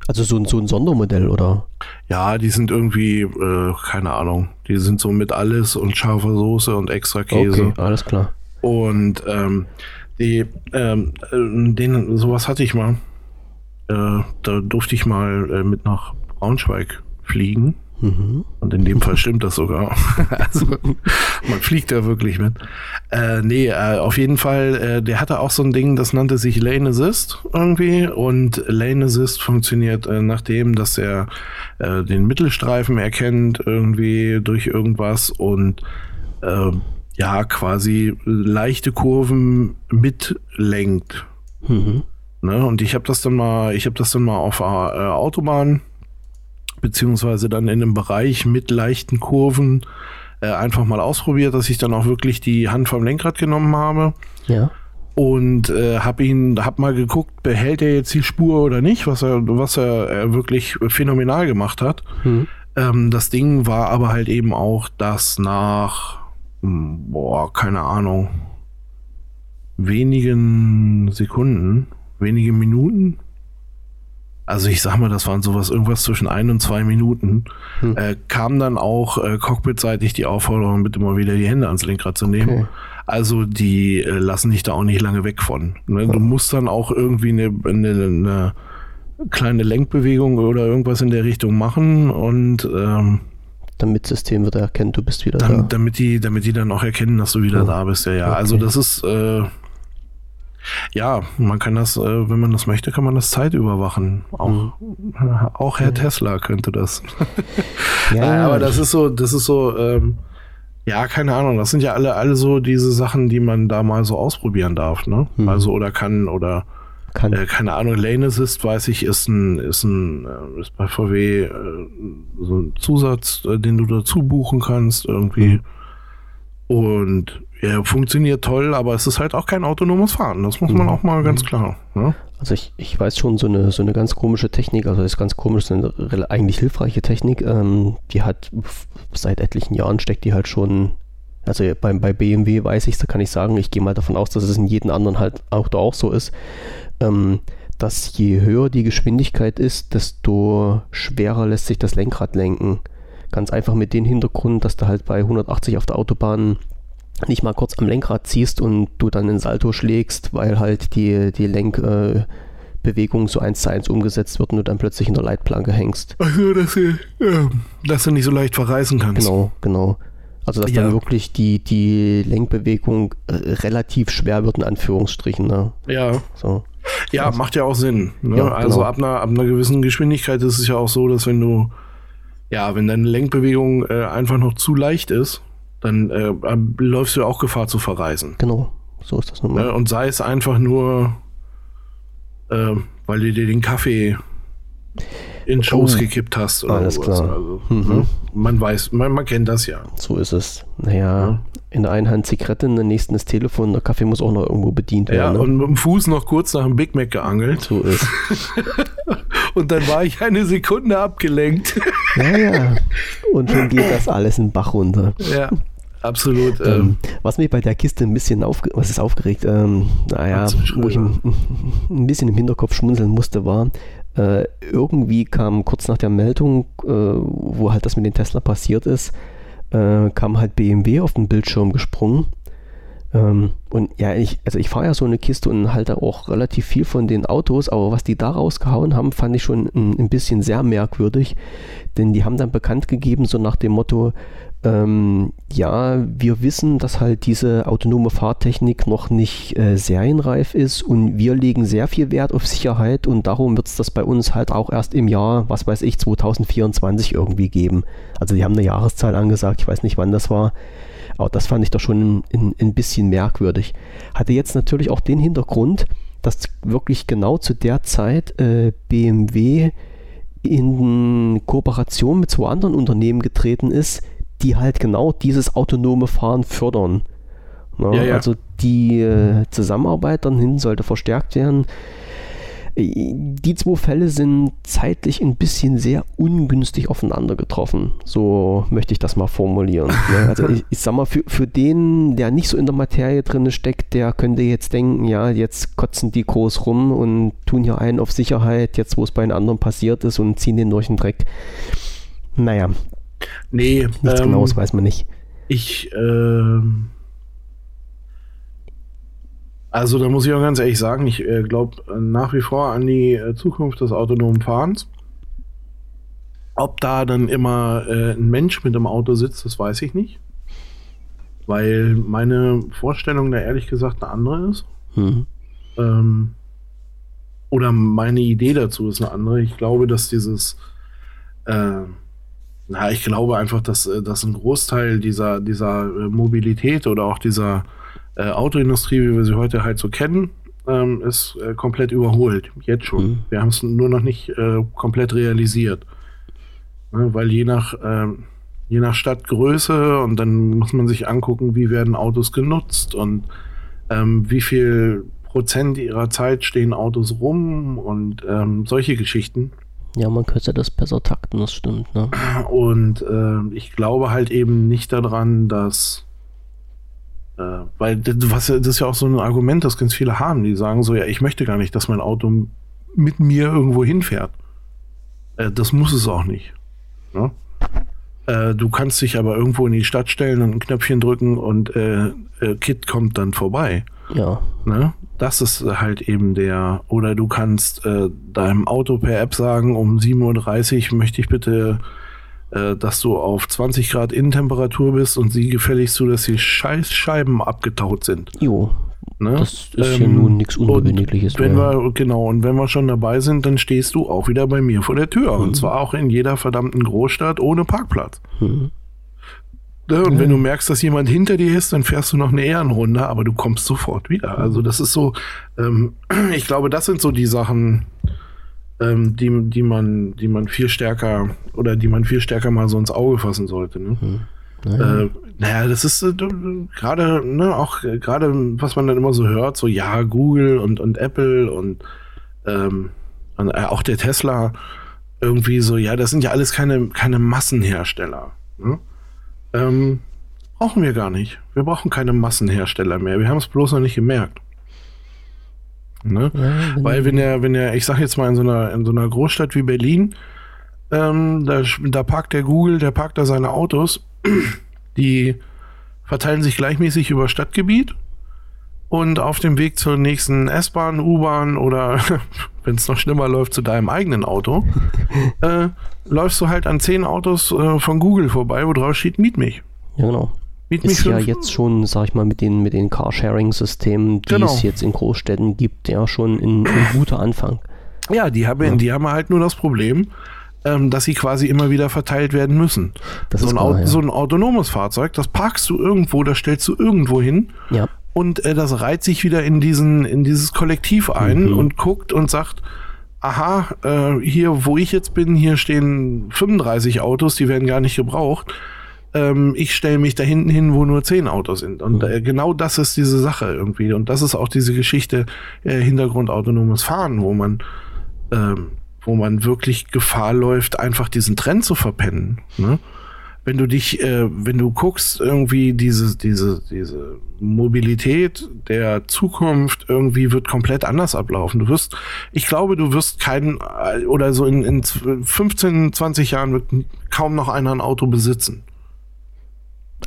Also so ein, so ein Sondermodell, oder? ja, die sind irgendwie, äh, keine Ahnung, die sind so mit alles und scharfer Soße und extra Käse. Okay, alles klar. Und ähm, die, ähm, äh, den, sowas hatte ich mal. Äh, da durfte ich mal äh, mit nach Braunschweig fliegen. Mhm. Und in dem Fall stimmt das sogar. [laughs] also, man fliegt da wirklich mit. Äh, nee, äh, auf jeden Fall, äh, der hatte auch so ein Ding, das nannte sich Lane Assist irgendwie. Und Lane Assist funktioniert äh, nachdem, dass er äh, den Mittelstreifen erkennt, irgendwie durch irgendwas und äh, ja, quasi leichte Kurven mitlenkt. Mhm. Ne? Und ich habe das dann mal, ich habe das dann mal auf äh, Autobahn beziehungsweise dann in einem Bereich mit leichten Kurven äh, einfach mal ausprobiert, dass ich dann auch wirklich die Hand vom Lenkrad genommen habe Ja. und äh, habe ihn, hab mal geguckt, behält er jetzt die Spur oder nicht, was er, was er äh, wirklich phänomenal gemacht hat. Mhm. Ähm, das Ding war aber halt eben auch, dass nach, hm, boah, keine Ahnung, wenigen Sekunden, wenige Minuten, also ich sag mal, das waren sowas, irgendwas zwischen ein und zwei Minuten, Hm. äh, kam dann auch äh, cockpitseitig die Aufforderung, bitte mal wieder die Hände ans Lenkrad zu nehmen. Okay. Also die äh, lassen dich da auch nicht lange weg von. Ne? Du musst dann auch irgendwie eine, eine, eine kleine Lenkbewegung oder irgendwas in der Richtung machen und ähm, Damit das System wird erkennen, du bist wieder dann, da. damit die, damit die dann auch erkennen, dass du wieder Oh. da bist. Ja, ja. Okay. Also das ist äh, ja, man kann das, äh, wenn man das möchte, kann man das Zeit überwachen. Auch, [laughs] auch Herr Tesla könnte das. [laughs] Ja, aber das ist so, das ist so, ähm, ja, keine Ahnung. Das sind ja alle, alle so diese Sachen, die man da mal so ausprobieren darf, ne? Mhm. Also oder kann oder kann. äh, keine Ahnung. Lane Assist weiß ich ist ein ist ein äh, ist bei VW äh, so ein Zusatz, äh, den du dazu buchen kannst irgendwie. Und ja, funktioniert toll, aber es ist halt auch kein autonomes Fahren. Das muss man Mhm. auch mal ganz klar. Ne? Also ich, ich weiß schon, so eine, so eine ganz komische Technik, also das ist ganz komisch, so eine eigentlich hilfreiche Technik, ähm, die hat seit etlichen Jahren steckt die halt schon, also bei, bei BMW weiß ich, da kann ich sagen, ich gehe mal davon aus, dass es in jedem anderen halt auch da auch so ist, ähm, dass je höher die Geschwindigkeit ist, desto schwerer lässt sich das Lenkrad lenken. Ganz einfach mit dem Hintergrund, dass du halt bei 180 auf der Autobahn nicht mal kurz am Lenkrad ziehst und du dann einen Salto schlägst, weil halt die, die Lenkbewegung äh, so eins zu eins umgesetzt wird und du dann plötzlich in der Leitplanke hängst. Also, dass du, ja, dass du nicht so leicht verreißen kannst. Genau, genau. Also dass Ja. dann wirklich die, die Lenkbewegung äh, relativ schwer wird, in Anführungsstrichen. Ne? Ja, So. ja, macht ja auch Sinn. Ne? Ja, also genau. ab einer, ab einer gewissen Geschwindigkeit ist es ja auch so, dass wenn du, ja, wenn deine Lenkbewegung äh, einfach noch zu leicht ist, dann äh, läufst du auch Gefahr zu verreißen. Genau, so ist das nun mal. Ne? Und sei es einfach nur, äh, weil du dir den Kaffee in Schoß Oh. gekippt hast. Oder Alles sowas. klar. Also, Mhm. ne? Man weiß, man, man kennt das ja. So ist es. Naja, in der einen Hand Zigarette, in der nächsten das Telefon, der Kaffee muss auch noch irgendwo bedient Ja, werden. ne? und mit dem Fuß noch kurz nach dem Big Mac geangelt. so ist. [laughs] Und dann war ich eine Sekunde abgelenkt. Ja, ja. Und schon geht das alles in den Bach runter. ja, absolut. Ähm, Ähm, was mich bei der Kiste ein bisschen aufge was ist aufgeregt, ähm, naja, wo ich ein, [laughs] ein bisschen im Hinterkopf schmunzeln musste, war, äh, irgendwie kam kurz nach der Meldung, äh, wo halt das mit den Tesla passiert ist, äh, kam halt BMW auf den Bildschirm gesprungen. Ähm, und ja, ich, also ich fahre ja so eine Kiste und halte auch relativ viel von den Autos, aber was die da rausgehauen haben, fand ich schon ein, ein bisschen sehr merkwürdig, denn die haben dann bekannt gegeben, so nach dem Motto, ähm, ja, wir wissen, dass halt diese autonome Fahrtechnik noch nicht äh, serienreif ist und wir legen sehr viel Wert auf Sicherheit und darum wird es das bei uns halt auch erst im Jahr, was weiß ich, 2024 irgendwie geben. Also die haben eine Jahreszahl angesagt, ich weiß nicht wann das war. Aber das fand ich doch schon ein, ein bisschen merkwürdig. Hatte jetzt natürlich auch den Hintergrund, dass wirklich genau zu der Zeit äh, BMW in Kooperation mit zwei anderen Unternehmen getreten ist, die halt genau dieses autonome Fahren fördern. Na, ja, ja. Also die äh, Zusammenarbeit dann hin sollte verstärkt werden. Die zwei Fälle sind zeitlich ein bisschen sehr ungünstig aufeinander getroffen. So möchte ich das mal formulieren. Ne? [laughs] Also ich, ich, sag mal, für, für den, der nicht so in der Materie drin steckt, der könnte jetzt denken, ja, jetzt kotzen die groß rum und tun hier einen auf Sicherheit, jetzt wo es bei den anderen passiert ist und ziehen den durch den Dreck. Naja. Nee. Nichts ähm, Genaues weiß man nicht. Ich, äh also da muss ich auch ganz ehrlich sagen, ich äh, glaube nach wie vor an die äh, Zukunft des autonomen Fahrens. Ob da dann immer äh, ein Mensch mit dem Auto sitzt, das weiß ich nicht. Weil meine Vorstellung da ehrlich gesagt eine andere ist. Mhm. Ähm, oder meine Idee dazu ist eine andere. Ich glaube, dass dieses, äh, na, ich glaube einfach, dass, äh, dass ein Großteil dieser, dieser Mobilität oder auch dieser äh, Autoindustrie, wie wir sie heute halt so kennen, ähm, ist äh, komplett überholt. Jetzt schon. Mhm. Wir haben es nur noch nicht äh, komplett realisiert. Ne, weil je nach, ähm, je nach Stadtgröße und dann muss man sich angucken, wie werden Autos genutzt und ähm, wie viel Prozent ihrer Zeit stehen Autos rum und ähm, solche Geschichten. Ja, man könnte das besser takten, das stimmt. Ne? Und äh, ich glaube halt eben nicht daran, dass äh, weil was, das ist ja auch so ein Argument, das ganz viele haben, die sagen so, ja, ich möchte gar nicht, dass mein Auto mit mir irgendwo hinfährt. Äh, das muss es auch nicht. Ne? Äh, du kannst dich aber irgendwo in die Stadt stellen und ein Knöpfchen drücken und äh, äh, Kit kommt dann vorbei. Ja. Ne? Das ist halt eben der, oder du kannst äh, deinem Auto per App sagen, um 7.30 Uhr möchte ich bitte äh, dass du auf 20 Grad Innentemperatur bist und sie gefälligst so, dass die Scheißscheiben abgetaut sind. Jo. Ne? Das ist ähm, hier nun nichts Ungewöhnliches wenn mehr. Wir, genau, und wenn wir schon dabei sind, dann stehst du auch wieder bei mir vor der Tür. Mhm. Und zwar auch in jeder verdammten Großstadt ohne Parkplatz. Mhm. Ja, und ja. wenn du merkst, dass jemand hinter dir ist, dann fährst du noch eine Ehrenrunde, aber du kommst sofort wieder. Also das ist so, ähm, [clears throat] ich glaube, das sind so die Sachen, ähm, die, die, man, die man viel stärker oder die man viel stärker mal so ins Auge fassen sollte. Ne? Mhm. Naja. Äh, naja, das ist äh, gerade, ne, auch äh, gerade, was man dann immer so hört, so ja, Google und, und Apple und, ähm, und äh, auch der Tesla irgendwie so, ja, das sind ja alles keine, keine Massenhersteller. Ne? Ähm, brauchen wir gar nicht. Wir brauchen keine Massenhersteller mehr. Wir haben es bloß noch nicht gemerkt. Ne? Ja, Weil wenn er, wenn er, ich sag jetzt mal in so einer, in so einer Großstadt wie Berlin, ähm, da, da parkt der Google, der parkt da seine Autos, die verteilen sich gleichmäßig über Stadtgebiet und auf dem Weg zur nächsten S-Bahn, U-Bahn oder [laughs] wenn es noch schlimmer läuft, zu deinem eigenen Auto, [laughs] äh, läufst du halt an zehn Autos äh, von Google vorbei, wo drauf steht, miet mich. Ja, genau. Miet ist ja jetzt schon, sag ich mal, mit den, mit den Carsharing-Systemen, die genau. es jetzt in Großstädten gibt, ja schon ein, ein guter Anfang. Ja, die haben, ja. die haben halt nur das Problem, ähm, dass sie quasi immer wieder verteilt werden müssen. Das so, ein klar, ja. so ein autonomes Fahrzeug, das parkst du irgendwo, das stellst du irgendwo hin. Ja. Und äh, das reiht sich wieder in, diesen, in dieses Kollektiv ein mhm. und guckt und sagt, aha, äh, hier, wo ich jetzt bin, hier stehen 35 Autos, die werden gar nicht gebraucht ähm, ich stelle mich da hinten hin, wo nur zehn Autos sind. Und äh, genau das ist diese Sache irgendwie. Und das ist auch diese Geschichte äh, Hintergrund autonomes Fahren, wo man, ähm, wo man wirklich Gefahr läuft, einfach diesen Trend zu verpennen. Ne? Wenn du dich, äh, wenn du guckst, irgendwie diese, diese, diese Mobilität der Zukunft irgendwie wird komplett anders ablaufen. Du wirst, ich glaube, du wirst keinen, äh, oder so in, in 15, 20 Jahren wird kaum noch einer ein Auto besitzen.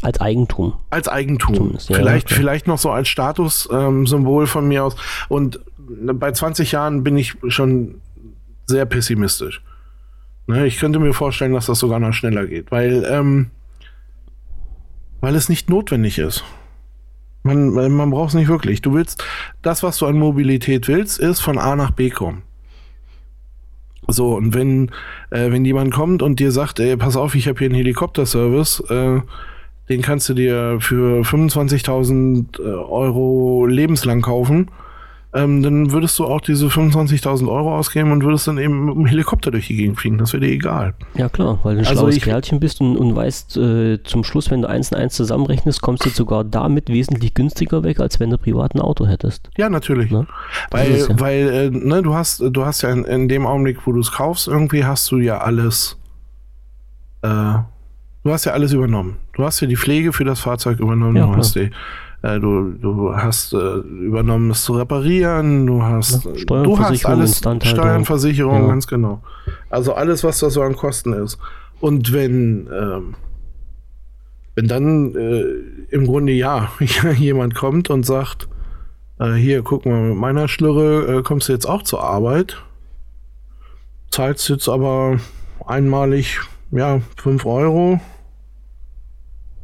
Als Eigentum. Als Eigentum. Ja, vielleicht, okay. vielleicht noch so als Statussymbol ähm, von mir aus. Und bei 20 Jahren bin ich schon sehr pessimistisch. Ne, ich könnte mir vorstellen, dass das sogar noch schneller geht, weil, ähm, weil es nicht notwendig ist. Man, man braucht es nicht wirklich. Du willst, das, was du an Mobilität willst, ist von A nach B kommen. So, und wenn, äh, wenn jemand kommt und dir sagt, ey, pass auf, ich habe hier einen Helikopterservice, äh, den kannst du dir für 25.000 äh, Euro lebenslang kaufen, ähm, dann würdest du auch diese 25.000 Euro ausgeben und würdest dann eben mit dem Helikopter durch die Gegend fliegen. Das wäre dir egal. Ja klar, weil du ein also schlaues Kerlchen bist und, und weißt, äh, zum Schluss, wenn du eins und eins zusammenrechnest, kommst du sogar damit wesentlich günstiger weg, als wenn du privat ein Auto hättest. Ja, natürlich. Ne? Weil, ja. weil äh, ne, du hast, du hast ja in, in dem Augenblick, wo du es kaufst, irgendwie hast du ja alles. Äh, du hast ja alles übernommen. Du hast ja die Pflege für das Fahrzeug übernommen. Ja, du hast die du, du hast äh, übernommen, es zu reparieren, du hast, ja, du hast alles, Steuernversicherung, ja. ganz genau. Also alles, was da so an Kosten ist. Und wenn, ähm, wenn dann äh, im Grunde ja [laughs] jemand kommt und sagt, äh, hier, guck mal, mit meiner Schlürre äh, kommst du jetzt auch zur Arbeit, zahlst jetzt aber einmalig, ja, 5 Euro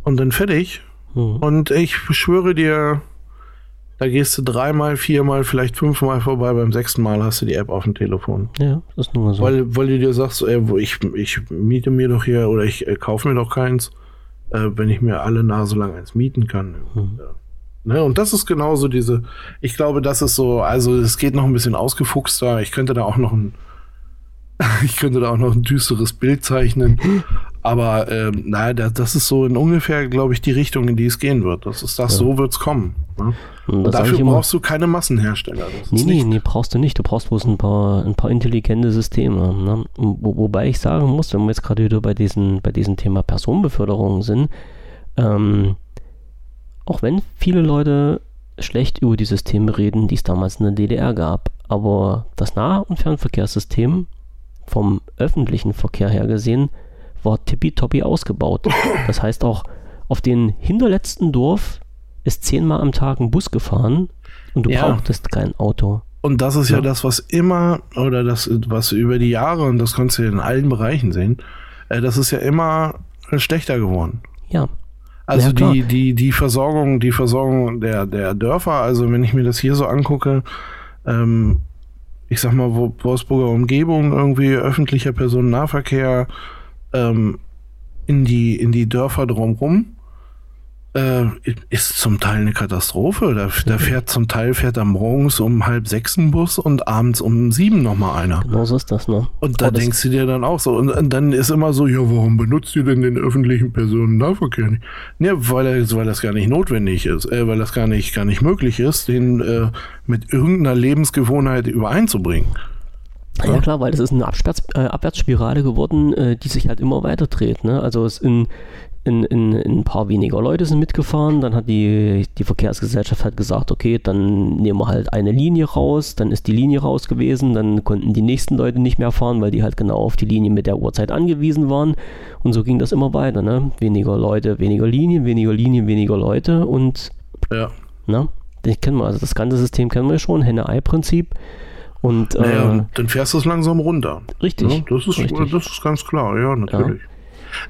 und dann fertig, Mhm. Und ich schwöre dir, da gehst du dreimal, viermal, vielleicht fünfmal vorbei, beim sechsten Mal hast du die App auf dem Telefon. Ja, das ist nun mal so. Weil, weil du dir sagst, ey, ich, ich miete mir doch hier oder ich äh, kaufe mir doch keins, äh, wenn ich mir alle Nase lang eins mieten kann. Mhm. Ja. Ne, und das ist genauso diese, ich glaube, das ist so, also es geht noch ein bisschen ausgefuchster. Ich könnte da auch noch ein, [laughs] ich könnte da auch noch ein düsteres Bild zeichnen. [laughs] Aber ähm, naja, das ist so in ungefähr, glaube ich, die Richtung, in die es gehen wird. Das ist das, ja. so wird es kommen. Ne? Und, Und dafür brauchst du keine Massenhersteller. nee, nee, nee, brauchst du nicht. Du brauchst bloß ein paar, ein paar intelligente Systeme. Ne? Wo, wobei ich sagen muss, wenn wir jetzt gerade wieder bei diesem bei diesem Thema Personenbeförderung sind, ähm, auch wenn viele Leute schlecht über die Systeme reden, die es damals in der DDR gab, aber das Nah- und Fernverkehrssystem vom öffentlichen Verkehr her gesehen war tippitoppi ausgebaut. Das heißt auch, auf den hinterletzten Dorf ist zehnmal am Tag ein Bus gefahren und du ja. brauchtest kein Auto. Und das ist ja. ja. das, was immer, oder das, was über die Jahre, und das konntest du in allen Bereichen sehen, äh, das ist ja immer schlechter geworden. Ja. Also ja, die, die, die Versorgung, die Versorgung der, der Dörfer, also wenn ich mir das hier so angucke, ähm, ich sag mal, Wolfsburger Umgebung, irgendwie öffentlicher Personennahverkehr, ähm, in, die, in die Dörfer drumherum äh, ist zum Teil eine Katastrophe. Da, da, fährt zum Teil fährt er morgens um halb sechs ein Bus und abends um sieben nochmal einer. Genau so ist das, ne? Und da oh, denkst du dir dann auch so. Und, und, dann ist immer so, ja, warum benutzt ihr denn den öffentlichen Personennahverkehr nicht? Ja, weil, er, weil das gar nicht notwendig ist, äh, weil das gar nicht, gar nicht möglich ist, den äh, mit irgendeiner Lebensgewohnheit übereinzubringen. Ja, ja klar, weil das ist eine Abwärts, äh, Abwärtsspirale geworden, äh, die sich halt immer weiter dreht. Ne? Also es in, in, in, in, ein paar weniger Leute sind mitgefahren, dann hat die, die Verkehrsgesellschaft halt gesagt, okay, dann nehmen wir halt eine Linie raus, dann ist die Linie raus gewesen, dann konnten die nächsten Leute nicht mehr fahren, weil die halt genau auf die Linie mit der Uhrzeit angewiesen waren und so ging das immer weiter, ne? Weniger Leute, weniger Linien, weniger Linien, weniger Leute und ja. ne? Das kennen wir, also das ganze System kennen wir schon, Henne-Ei-Prinzip. Und, naja, äh, dann fährst du es langsam runter. Richtig. Ja, das, ist, richtig. das ist ganz klar, ja, natürlich.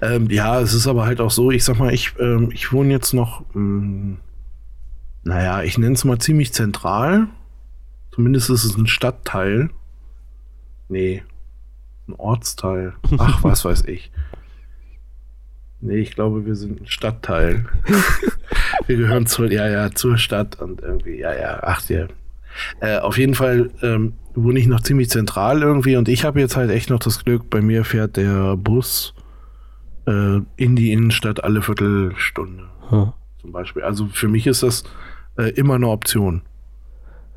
Ja. Ähm, ja. es ist aber halt auch so, ich sag mal, ich, ähm, ich wohne jetzt noch, mh, hm, naja, ich nenne es mal ziemlich zentral. Zumindest ist es ein Stadtteil. Nee, ein Ortsteil. Ach, was weiß ich. Nee, ich glaube, wir sind ein Stadtteil. [laughs] wir gehören zur, ja, ja, zur Stadt und irgendwie, ja, ja, ach, ja. Äh, auf jeden Fall ähm, wohne ich noch ziemlich zentral irgendwie und ich habe jetzt halt echt noch das Glück, bei mir fährt der Bus äh, in die Innenstadt alle Viertelstunde. Hm. Zum Beispiel. Also für mich ist das äh, immer eine Option.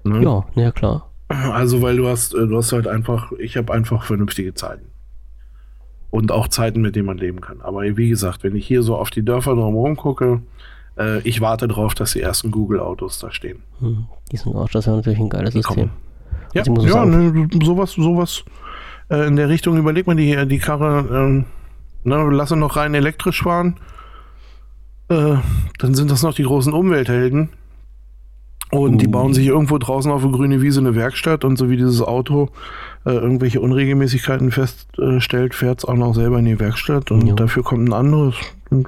Ne? Ja, ja klar. Also weil du hast, äh, du hast halt einfach, ich habe einfach vernünftige Zeiten. Und auch Zeiten, mit denen man leben kann. Aber wie gesagt, wenn ich hier so auf die Dörfer drumherum gucke, äh, ich warte darauf, dass die ersten Google-Autos da stehen. Hm, die sind auch, das wäre natürlich ein geiles System. Ja, also ja ne, sowas, sowas äh, in der Richtung. Überleg mal die, die Karre, ähm, ne, lasse noch rein elektrisch fahren. Äh, dann sind das noch die großen Umwelthelden. Und die Uh. bauen sich irgendwo draußen auf eine grüne Wiese eine Werkstatt und so wie dieses Auto äh, irgendwelche Unregelmäßigkeiten feststellt, fährt es auch noch selber in die Werkstatt und Ja. dafür kommt ein anderes. Und,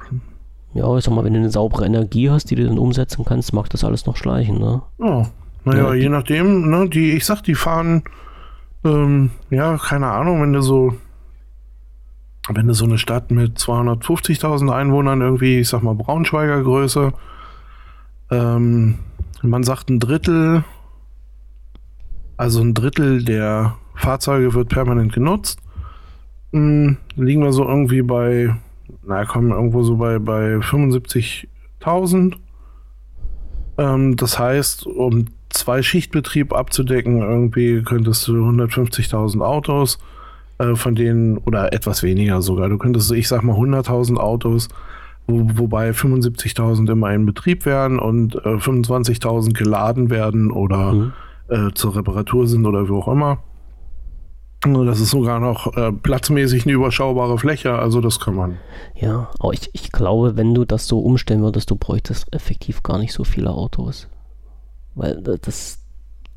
Ja, ich sag mal, wenn du eine saubere Energie hast, die du dann umsetzen kannst, mag das alles noch schleichen, ne? ja, naja, Ja, je nachdem, ne, die, ich sag, die fahren, ähm, ja, keine Ahnung, wenn du so, wenn du so eine Stadt mit 250.000 Einwohnern irgendwie, ich sag mal, Braunschweiger Größe, ähm, man sagt ein Drittel, also ein Drittel der Fahrzeuge wird permanent genutzt, hm, liegen wir so irgendwie bei, na komm, irgendwo so bei, bei 75.000. Ähm, das heißt, um zwei Schichtbetrieb abzudecken, irgendwie könntest du 150.000 Autos, äh, von denen, oder etwas weniger sogar, du könntest, ich sag mal, 100.000 Autos, wo, wobei 75.000 immer in Betrieb wären und äh, 25.000 geladen werden oder Mhm. äh, zur Reparatur sind oder wie auch immer. Also Das ist sogar noch äh, platzmäßig eine überschaubare Fläche, also das kann man. Ja, aber ich, ich glaube, wenn du das so umstellen würdest, du bräuchtest effektiv gar nicht so viele Autos. Weil da- das,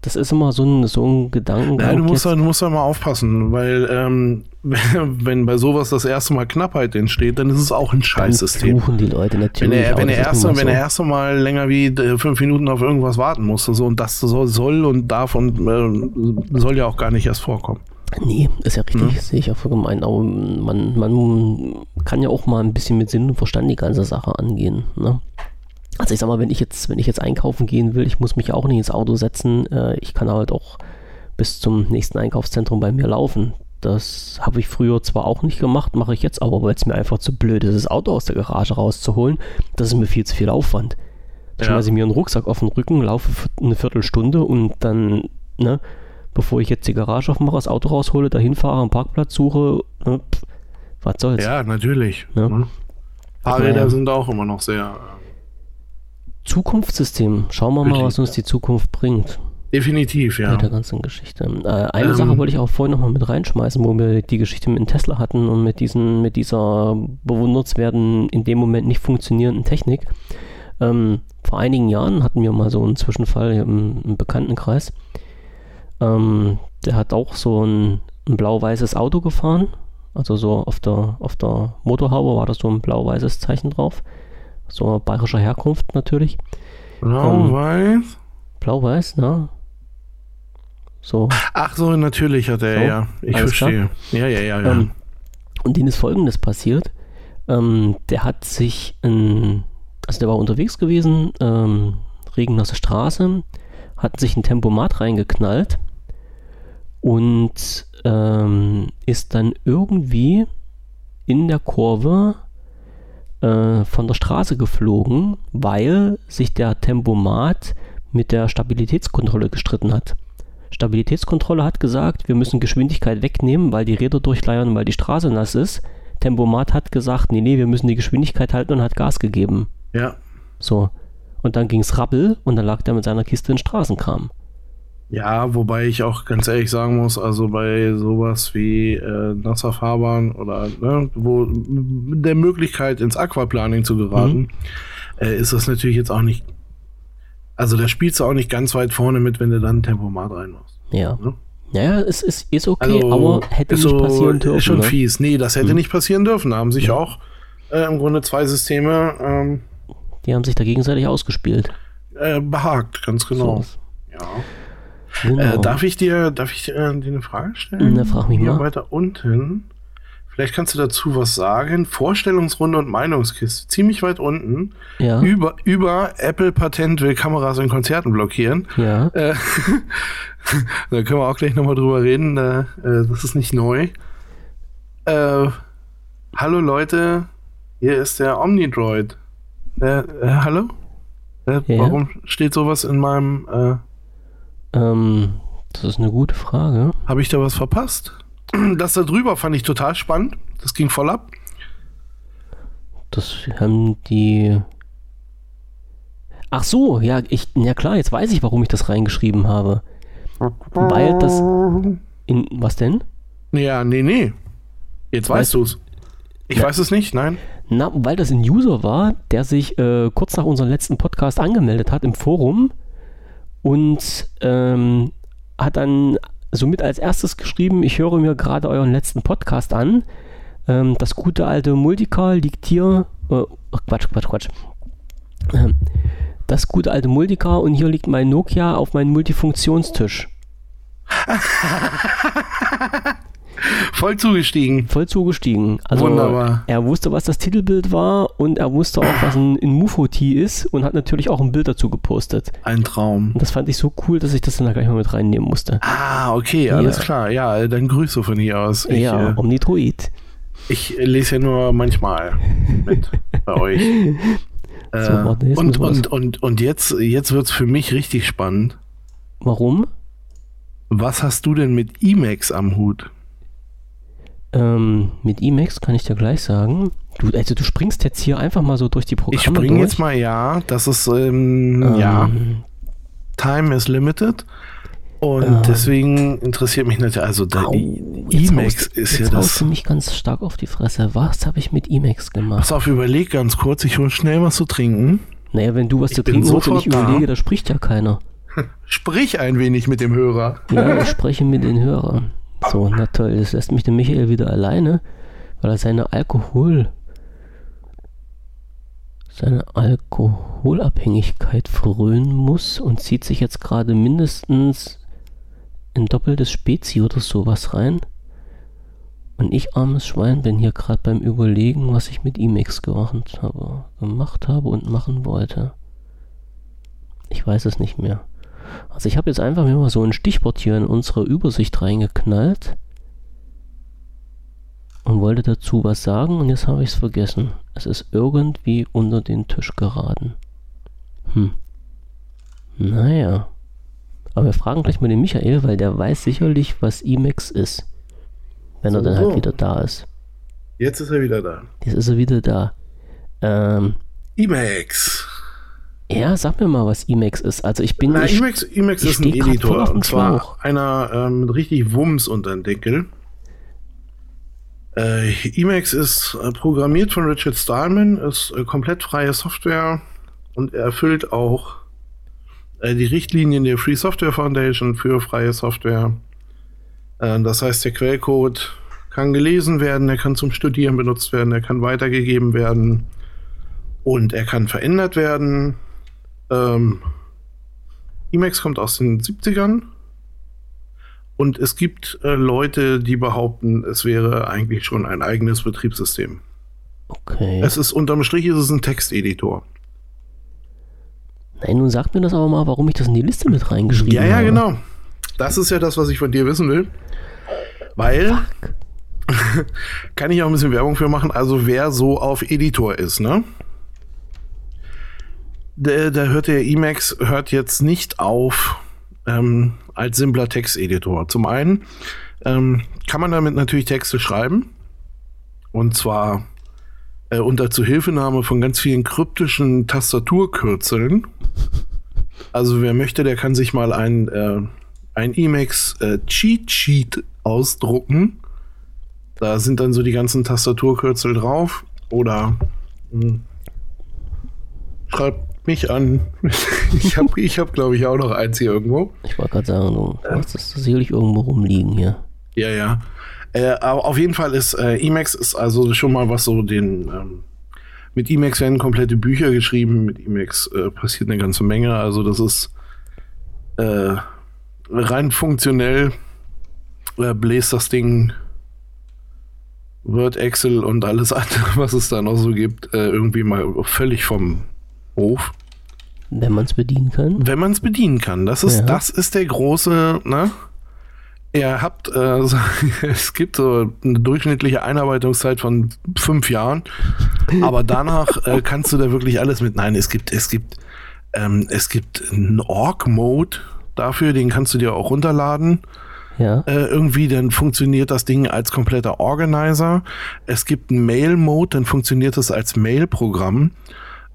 das ist immer so ein, so ein Gedankengang. Ja, du musst, da, du musst da mal aufpassen, weil ähm, [laughs] wenn bei sowas das erste Mal Knappheit entsteht, dann ist es auch ein Scheißsystem. Suchen die Leute Wenn natürlich. er, wenn, er erste, wenn so. er erste Mal länger wie äh, fünf Minuten auf irgendwas warten musste, so und das soll, soll und darf und äh, soll ja auch gar nicht erst vorkommen. Nee, ist ja richtig, Mhm. sehe ich auch vollkommen ein. Aber man, man kann ja auch mal ein bisschen mit Sinn und Verstand die ganze Sache angehen. Ne? Also ich sag mal, wenn ich jetzt, wenn ich jetzt einkaufen gehen will, ich muss mich ja auch nicht ins Auto setzen. Äh, ich kann halt auch bis zum nächsten Einkaufszentrum bei mir laufen. Das habe ich früher zwar auch nicht gemacht, mache ich jetzt aber, weil es mir einfach zu blöd ist, das Auto aus der Garage rauszuholen. Das ist mir viel zu viel Aufwand. Da Ja. schmeiße ich mir einen Rucksack auf den Rücken, laufe eine Viertelstunde und dann, ne, bevor ich jetzt die Garage aufmache, das Auto raushole, dahin fahre, einen Parkplatz suche, ne, pff, was soll's. Ja, natürlich. Ja. Ne? Fahrräder meine- sind auch immer noch sehr Zukunftssystem. Schauen wir mal, was uns die Zukunft bringt definitiv, ja. mit der ganzen Geschichte. Äh, eine Ähm. Sache wollte ich auch vorhin nochmal mit reinschmeißen, wo wir die Geschichte mit dem Tesla hatten und mit diesen, mit dieser bewundernswerten, in dem Moment nicht funktionierenden Technik. Ähm, vor einigen Jahren hatten wir mal so einen Zwischenfall im, im Bekanntenkreis. Ähm, der hat auch so ein, ein blau-weißes Auto gefahren. Also so auf der, auf der Motorhaube war da so ein blau-weißes Zeichen drauf. So bayerischer Herkunft natürlich. Blau, Ähm. weiß. Blau-weiß, ne? So. Ach so, natürlich hat er, So, ja. Ich alles klar. verstehe. Ja, ja, ja, ja. Ähm, und denen ist folgendes passiert. Ähm, der hat sich, ein, also der war unterwegs gewesen, ähm, regennasse Straße, hat sich ein Tempomat reingeknallt und ähm, ist dann irgendwie in der Kurve äh, von der Straße geflogen, weil sich der Tempomat mit der Stabilitätskontrolle gestritten hat. Stabilitätskontrolle hat gesagt, wir müssen Geschwindigkeit wegnehmen, weil die Räder durchleiern, weil die Straße nass ist. Tempomat hat gesagt, nee, nee, wir müssen die Geschwindigkeit halten und hat Gas gegeben. ja. So. Und dann ging's rappel und dann lag der mit seiner Kiste in Straßenkram. Ja, wobei ich auch ganz ehrlich sagen muss, also bei sowas wie äh, nasser Fahrbahn oder ne, wo der Möglichkeit ins Aquaplaning zu geraten, Mhm. äh, ist das natürlich jetzt auch nicht. Also da spielst du auch nicht ganz weit vorne mit, wenn du dann ein Tempomat reinmachst. Ja. Ne? Naja, es ist, ist okay, Also aber hätte ist nicht so- passieren dürfen. Ist schon ne? fies. Nee, das hätte Mhm. nicht passieren dürfen. Da haben sich auch äh, im Grunde zwei Systeme ähm, Die haben sich da gegenseitig ausgespielt. äh, behagt, ganz genau. So. Ja. Genau. Äh, darf ich dir, darf ich äh, dir eine Frage stellen? Na, frag mich Hier mal. weiter unten. Vielleicht kannst du dazu was sagen. Vorstellungsrunde und Meinungskiste. Ziemlich weit unten. ja, Über, über Apple Patent will Kameras in Konzerten blockieren. ja. Äh, [laughs] da können wir auch gleich nochmal drüber reden. Äh, äh, das ist nicht neu. Äh, hallo Leute, hier ist der Omnidroid. Äh, äh, hallo? Äh, Ja. Warum steht sowas in meinem... Äh, Ähm, das ist eine gute Frage. Habe ich da was verpasst? [clears throat] Das da drüber fand ich total spannend. Das ging voll ab. Das haben die. Ach so, ja, ich, ja klar, jetzt weiß ich, warum ich das reingeschrieben habe. Weil das in, was denn? Ja, nee, nee. Jetzt weißt Weißt- du's. Ich Ja. weiß es nicht, nein. Na, weil das ein User war, der sich äh, kurz nach unserem letzten Podcast angemeldet hat im Forum und ähm, hat dann somit als erstes geschrieben, ich höre mir gerade euren letzten Podcast an. Ähm, das gute alte Multicar liegt hier. Äh, Quatsch, Quatsch, Quatsch. Ähm, das gute alte Multicar und hier liegt mein Nokia auf meinem Multifunktionstisch. Voll zugestiegen. Voll zugestiegen. Also Wunderbar. er wusste, was das Titelbild war und er wusste auch, was ein, ein Mufoti ist und hat natürlich auch ein Bild dazu gepostet. Ein Traum. Und das fand ich so cool, dass ich das dann da gleich mal mit reinnehmen musste. Ah, okay, alles klar. Ja, dann Grüße von hier aus. Ich, ja, äh, Omnitroid. ich lese ja nur manchmal mit bei [laughs] euch. Äh, So, warte, jetzt und, und, und, und jetzt, jetzt wird es für mich richtig spannend. Warum? Was hast du denn mit Emacs am Hut? Ähm, mit Emacs kann ich dir gleich sagen. Du, also du springst jetzt hier einfach mal so durch die Programme Ich springe jetzt mal, ja, das ist, ähm, Ähm, ja, Time is limited. Und Ähm. deswegen interessiert mich natürlich, also der E- Emacs ist jetzt ja das. du mich ganz stark auf die Fresse. Was habe ich mit Emacs gemacht? Pass auf, überleg ganz kurz, ich hole schnell was zu trinken. Naja, wenn du was Ich zu trinken holst und ich da. überlege, da spricht ja keiner. Sprich ein wenig mit dem Hörer. Ja, ich spreche mit den Hörern. So, na toll, das lässt mich der Michael wieder alleine, weil er seine Alkohol. seine Alkoholabhängigkeit frönen muss und zieht sich jetzt gerade mindestens ein doppeltes Spezi oder sowas rein. Und ich, armes Schwein, bin hier gerade beim Überlegen, was ich mit Emacs gemacht habe, gemacht habe und machen wollte. Ich weiß es nicht mehr. Also ich habe jetzt einfach mir mal so ein Stichwort hier in unsere Übersicht reingeknallt und wollte dazu was sagen und jetzt habe ich es vergessen. Es ist irgendwie unter den Tisch geraten. Hm. Naja. Aber wir fragen gleich mal den Michael, weil der weiß sicherlich, was Emacs ist. Wenn er dann halt So. wieder da ist. Jetzt ist er wieder da. Jetzt ist er wieder da. Ähm, Emacs. Ja, sag mir mal, was Emacs ist. Also ich bin Na, ich, Emacs, Emacs ich ist ein Editor. dem Und zwar Schlauch. einer ähm, mit richtig Wumms unter den Deckel. Äh, Emacs ist äh, programmiert von Richard Stallman, ist äh, komplett freie Software und er erfüllt auch äh, die Richtlinien der Free Software Foundation für freie Software. Äh, das heißt, der Quellcode kann gelesen werden, er kann zum Studieren benutzt werden, er kann weitergegeben werden und er kann verändert werden. Ähm, Emacs kommt aus den 70ern. Und es gibt äh, Leute, die behaupten, es wäre eigentlich schon ein eigenes Betriebssystem. okay. Es ist unterm Strich ist es ein Texteditor. Nein, nun sag mir das aber mal, warum ich das in die Liste mit reingeschrieben Ja, ja, habe. genau. Das ist ja das, was ich von dir wissen will. Weil, [laughs] kann ich auch ein bisschen Werbung für machen, also wer so auf Editor ist, ne? Der, der hört der Emacs hört jetzt nicht auf ähm, als simpler Texteditor. Zum einen ähm, kann man damit natürlich Texte schreiben. Und zwar äh, unter Zuhilfenahme von ganz vielen kryptischen Tastaturkürzeln. Also wer möchte, der kann sich mal ein, äh, ein Emacs äh, Cheat Sheet ausdrucken. Da sind dann so die ganzen Tastaturkürzel drauf. Oder mh, schreibt mich an. ich [laughs] habe, ich hab, glaube ich, auch noch eins hier irgendwo. Ich wollte gerade sagen, du hast das sicherlich irgendwo rumliegen hier. Ja, ja. Äh, aber auf jeden Fall ist äh, Emacs ist also schon mal was so den. Ähm, mit Emacs werden komplette Bücher geschrieben. Mit Emacs äh, passiert eine ganze Menge. Also das ist äh, rein funktionell äh, bläst das Ding Word, Excel und alles andere, was es da noch so gibt, äh, irgendwie mal völlig vom Hof. Wenn man es bedienen kann. Wenn man es bedienen kann. Das ist, Ja. das ist der große, ne? Ihr habt, äh, [laughs] es gibt so eine durchschnittliche Einarbeitungszeit von fünf Jahren, aber danach äh, [laughs] kannst du da wirklich alles mit. Nein, es gibt, es gibt, ähm, es gibt einen Org-Mode dafür, den kannst du dir auch runterladen. Ja. Äh, irgendwie, dann funktioniert das Ding als kompletter Organizer. Es gibt einen Mail-Mode, dann funktioniert das als Mail-Programm.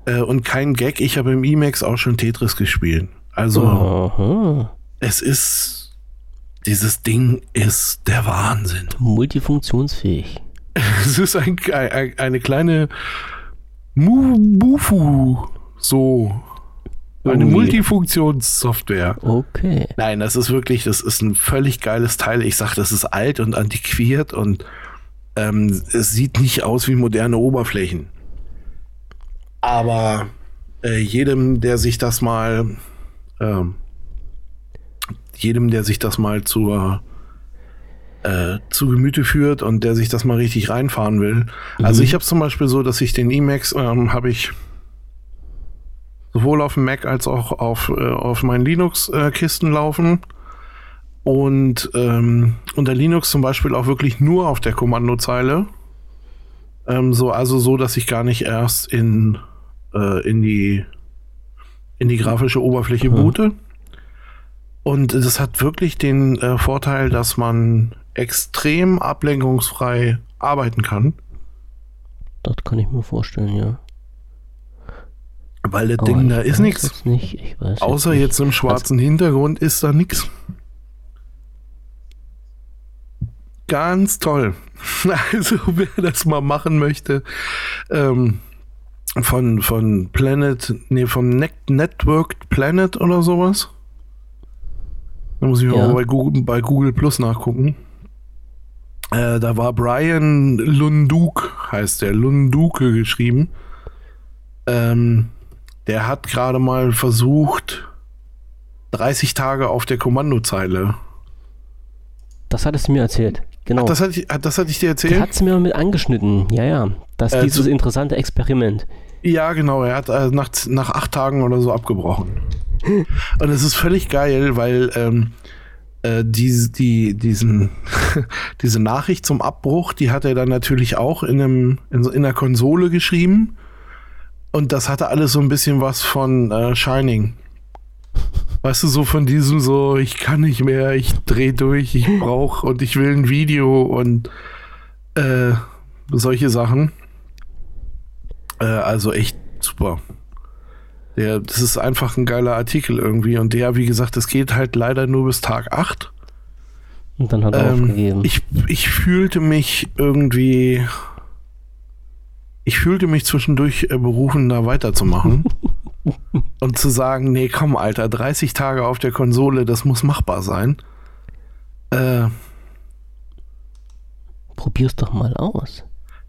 Äh, und kein Gag, ich habe im Emacs auch schon Tetris gespielt. Also, Aha. es ist, dieses Ding ist der Wahnsinn. Multifunktionsfähig. [laughs] es ist ein, ein, eine kleine Mufu, so eine Ui. Multifunktionssoftware. Okay. Nein, das ist wirklich, das ist ein völlig geiles Teil. Ich sag, das ist alt und antiquiert und ähm, es sieht nicht aus wie moderne Oberflächen. Aber äh, jedem, der sich das mal, ähm, jedem, der sich das mal zur äh, zu Gemüte führt und der sich das mal richtig reinfahren will. Also ich habe zum Beispiel so, dass ich den Emacs ähm, habe ich sowohl auf dem Mac als auch auf, äh, auf meinen Linux-Kisten laufen. Und ähm, unter Linux zum Beispiel auch wirklich nur auf der Kommandozeile. Ähm, so, also so, dass ich gar nicht erst in, äh, in, die, in die grafische Oberfläche Mhm. boote. Und das hat wirklich den äh, Vorteil, dass man extrem ablenkungsfrei arbeiten kann. Das kann ich mir vorstellen, ja. Weil das Aber Ding, da ist nichts. jetzt Außer nicht. jetzt im schwarzen Hintergrund ist da nichts. Ganz toll. [laughs] Also wer das mal machen möchte, ähm, von, von Planet, nee, vom Net Networked Planet oder sowas. Da muss ich Ja. mal bei Google, bei Google Plus nachgucken. Äh, da war Brian Lunduk, heißt der, Lunduke geschrieben. Ähm, der hat gerade mal versucht, 30 Tage auf der Kommandozeile. Das hattest du mir erzählt. Genau. Das hatte ich, das hatte ich dir erzählt? hat sie mir mit angeschnitten. Ja, ja. Das Äh, dieses interessante Experiment. Ja, genau. Er hat äh, nach, nach acht Tagen oder so abgebrochen. Und es ist völlig geil, weil ähm, äh, die, die, diesen, [laughs] diese Nachricht zum Abbruch, die hat er dann natürlich auch in, einem, in, so- in der Konsole geschrieben. Und das hatte alles so ein bisschen was von äh, Shining. Weißt du, so von diesem so, ich kann nicht mehr, ich dreh durch, ich brauch und ich will ein Video und äh, solche Sachen. Äh, also echt super. Der, das ist einfach ein geiler Artikel irgendwie. Und der, wie gesagt, das geht halt leider nur bis Tag 8. Und dann hat er Ähm, aufgegeben. ich, ich fühlte mich irgendwie. Ich fühlte mich zwischendurch äh, berufen, da weiterzumachen. [laughs] und zu sagen, nee, komm, Alter, 30 Tage auf der Konsole, das muss machbar sein. Äh, Probier's doch mal aus.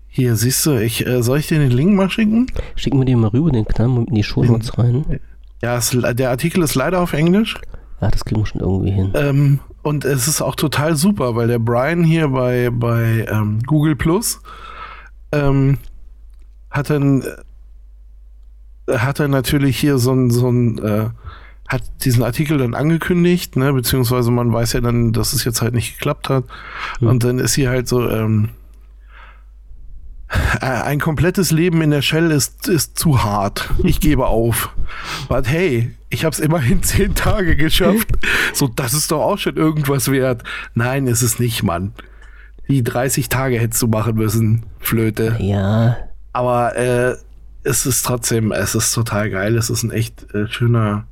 hier, siehst du, ich, äh, soll ich dir den Link mal schicken? Schick mir den mal rüber, den knallen wir in die Shownotes rein. Ja, es, der Artikel ist leider auf Englisch. Ja, das kriegen wir schon irgendwie hin. Ähm, und es ist auch total super, weil der Brian hier bei, bei ähm, Google Plus ähm, hat dann äh, hat er natürlich hier so ein, so ein äh, hat diesen Artikel dann angekündigt, ne, beziehungsweise man weiß ja dann, dass es jetzt halt nicht geklappt hat. Hm. Und dann ist hier halt so, ähm, äh, ein komplettes Leben in der Shell ist, ist zu hart. Ich gebe auf. But hey, ich habe es immerhin [laughs] zehn Tage geschafft. So, das ist doch auch schon irgendwas wert. Nein, ist es nicht, Mann. Die 30 Tage hättest du machen müssen, Flöte. Ja, Aber äh, es ist trotzdem, es ist total geil. Es ist ein echt äh, schöner,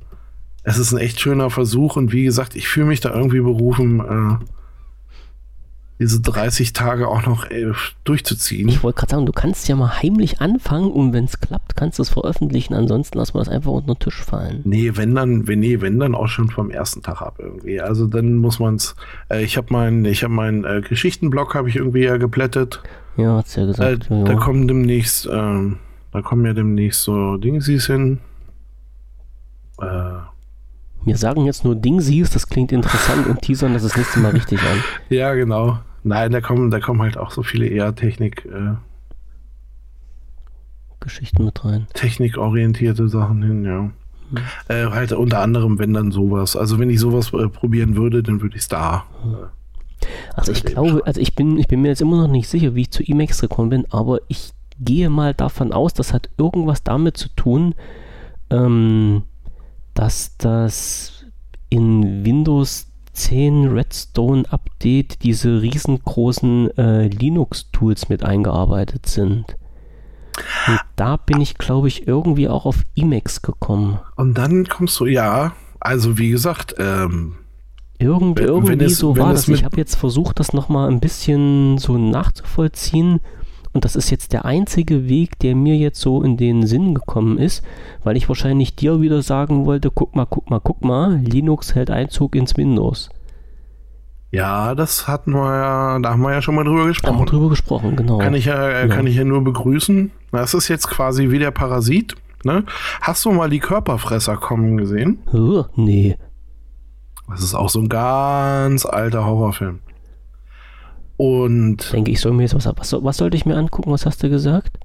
es ist ein echt schöner Versuch. Und wie gesagt, ich fühle mich da irgendwie berufen, äh, diese 30 Tage auch noch äh, durchzuziehen. ich wollte gerade sagen, du kannst ja mal heimlich anfangen und wenn es klappt, kannst du es veröffentlichen. Ansonsten lassen wir das einfach unter den Tisch fallen. Nee, wenn dann, wenn, nee, wenn dann auch schon vom ersten Tag ab irgendwie. Also dann muss man's. Äh, ich habe meinen, ich habe meinen äh, Geschichtenblock habe ich irgendwie ja geplättet. Ja, hat's ja Äh, gesagt. ja, da kommen demnächst, ähm, da kommen ja demnächst so Dingsies hin. Äh, Wir sagen jetzt nur Dingsies, das klingt interessant und teasern das das nächste Mal richtig an. [laughs] ja, genau. Nein, da kommen, da kommen halt auch so viele eher Technik, äh, Geschichten mit rein. technikorientierte Sachen hin, ja. Äh, halt unter anderem, wenn dann sowas. Also wenn ich sowas äh, probieren würde, dann würde ich es da. Also ich glaube, also ich bin, ich bin mir jetzt immer noch nicht sicher, wie ich zu Emacs gekommen bin, aber ich gehe mal davon aus, das hat irgendwas damit zu tun, ähm, dass das in Windows 10 Redstone Update diese riesengroßen äh, Linux-Tools mit eingearbeitet sind. Und da bin ich, glaube ich, irgendwie auch auf Emacs gekommen. Und dann kommst du, ja, also wie gesagt, ähm, Irgend, Wenn- irgendwie wenn es- so war es das. Ich habe jetzt versucht, das nochmal ein bisschen so nachzuvollziehen. Und das ist jetzt der einzige Weg, der mir jetzt so in den Sinn gekommen ist, weil ich wahrscheinlich dir wieder sagen wollte, guck mal, guck mal, guck mal, Linux hält Einzug ins Windows. Ja, das hatten wir ja, da haben wir ja schon mal drüber Da haben wir gesprochen. drüber gesprochen, genau. Kann ich ja, äh, Ja. kann ich ja nur begrüßen. Das ist jetzt quasi wie der Parasit. Ne? Hast du mal die Körperfresser kommen gesehen? Nee. Das ist auch so ein ganz alter Horrorfilm. Und Denke ich, soll mir jetzt was, was, was sollte ich mir angucken? Was hast du gesagt?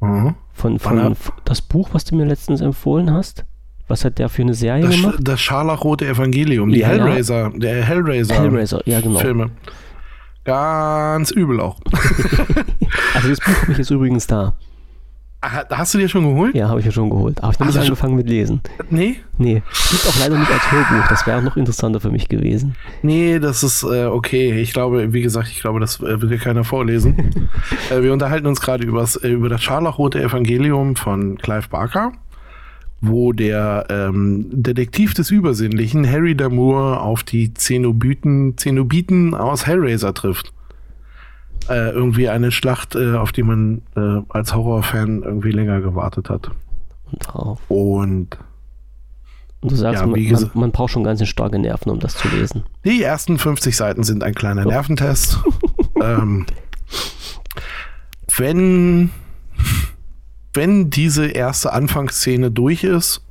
Mhm. Von, von f- das Buch, was du mir letztens empfohlen hast? Was hat der für eine Serie das, gemacht? das scharlachrote Evangelium, die Ja, ja. Hellraiser, der Hellraiser, Hellraiser, ja genau. Filme. Ganz übel auch. [laughs] Also das Buch habe ich jetzt übrigens da. Hast du dir schon geholt? Ja, habe ich ja schon geholt. Aber ich habe nicht schon- angefangen mit Lesen. Nee? Nee, gibt auch leider nicht als Hörbuch. Das wäre auch noch interessanter für mich gewesen. Nee, das ist äh, okay. Ich glaube, wie gesagt, ich glaube, das äh, will dir keiner vorlesen. [laughs] äh, wir unterhalten uns gerade äh, über das scharlachrote Evangelium von Clive Barker, wo der ähm, Detektiv des Übersinnlichen, Harry Damour, auf die Zenobiten, Zenobiten aus Hellraiser trifft. Äh, irgendwie eine Schlacht, äh, auf die man äh, als Horrorfan irgendwie länger gewartet hat. Und, darauf. Und du sagst, Ja, man, man, man braucht schon ganz starke Nerven, um das zu lesen. Die ersten 50 Seiten sind ein kleiner Nerventest. [laughs] ähm, wenn, wenn diese erste Anfangsszene durch ist,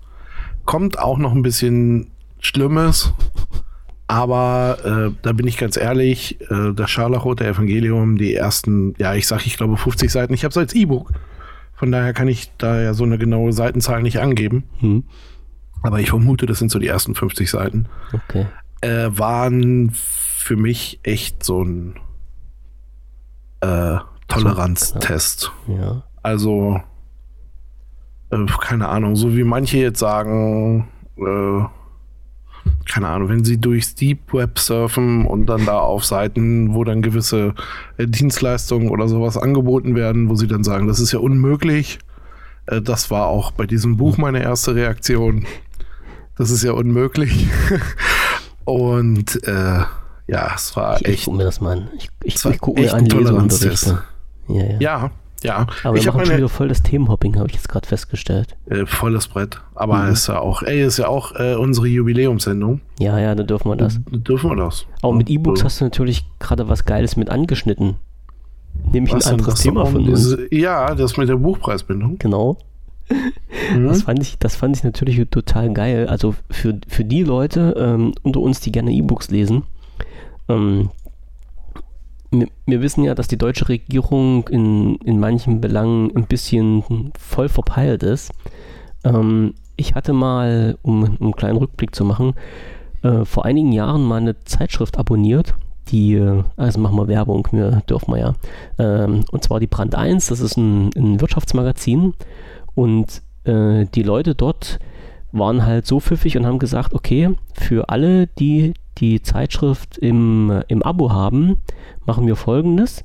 kommt auch noch ein bisschen Schlimmes. Aber äh, da bin ich ganz ehrlich, äh, das Scharlachrote Evangelium, die ersten, ja, ich sag, ich glaube 50 Seiten, ich habe es als E-Book. Von daher kann ich da ja so eine genaue Seitenzahl nicht angeben. Hm. Aber ich vermute, das sind so die ersten 50 Seiten Okay. äh, waren für mich echt so ein äh, Toleranztest. Ja. Also, äh, keine Ahnung, so wie manche jetzt sagen, äh, keine Ahnung, wenn sie durchs Deep Web surfen und dann da auf Seiten, wo dann gewisse äh, Dienstleistungen oder sowas angeboten werden, wo sie dann sagen, das ist ja unmöglich. Äh, das war auch bei diesem Buch meine erste Reaktion. Das ist ja unmöglich. [laughs] und äh, ja, es war Ich, ich echt. gucke mir das mal an. Ich, ich, ich gucke mir an. Leseunterrichte. Ja, ja. Ja, ja. Aber ich wir habe machen schon wieder voll das Themenhopping, habe ich jetzt gerade festgestellt. äh, volles Brett. Aber Mhm. ist ja auch, ey, ist ja auch äh, unsere Jubiläumssendung. Ja, ja, dann dürfen wir das. Dürfen wir das? Aber mit E-Books So. hast du natürlich gerade was Geiles mit angeschnitten. Nämlich Was ein anderes Thema auch von uns. Ja, das mit der Buchpreisbindung. Genau. Mhm. Das fand ich, das fand ich natürlich total geil. Also für, für die Leute ähm, unter uns, die gerne E-Books lesen, ähm, wir, wir wissen ja, dass die deutsche Regierung in, in manchen Belangen ein bisschen voll verpeilt ist. Ähm, ich hatte mal, um, um einen kleinen Rückblick zu machen, äh, vor einigen Jahren mal eine Zeitschrift abonniert, die, äh, also machen wir Werbung, wir dürfen wir ja. Ähm, und zwar die Brand 1, das ist ein, ein Wirtschaftsmagazin und äh, die Leute dort waren halt so pfiffig und haben gesagt, okay, für alle, die die Zeitschrift im, äh, im Abo haben, machen wir folgendes.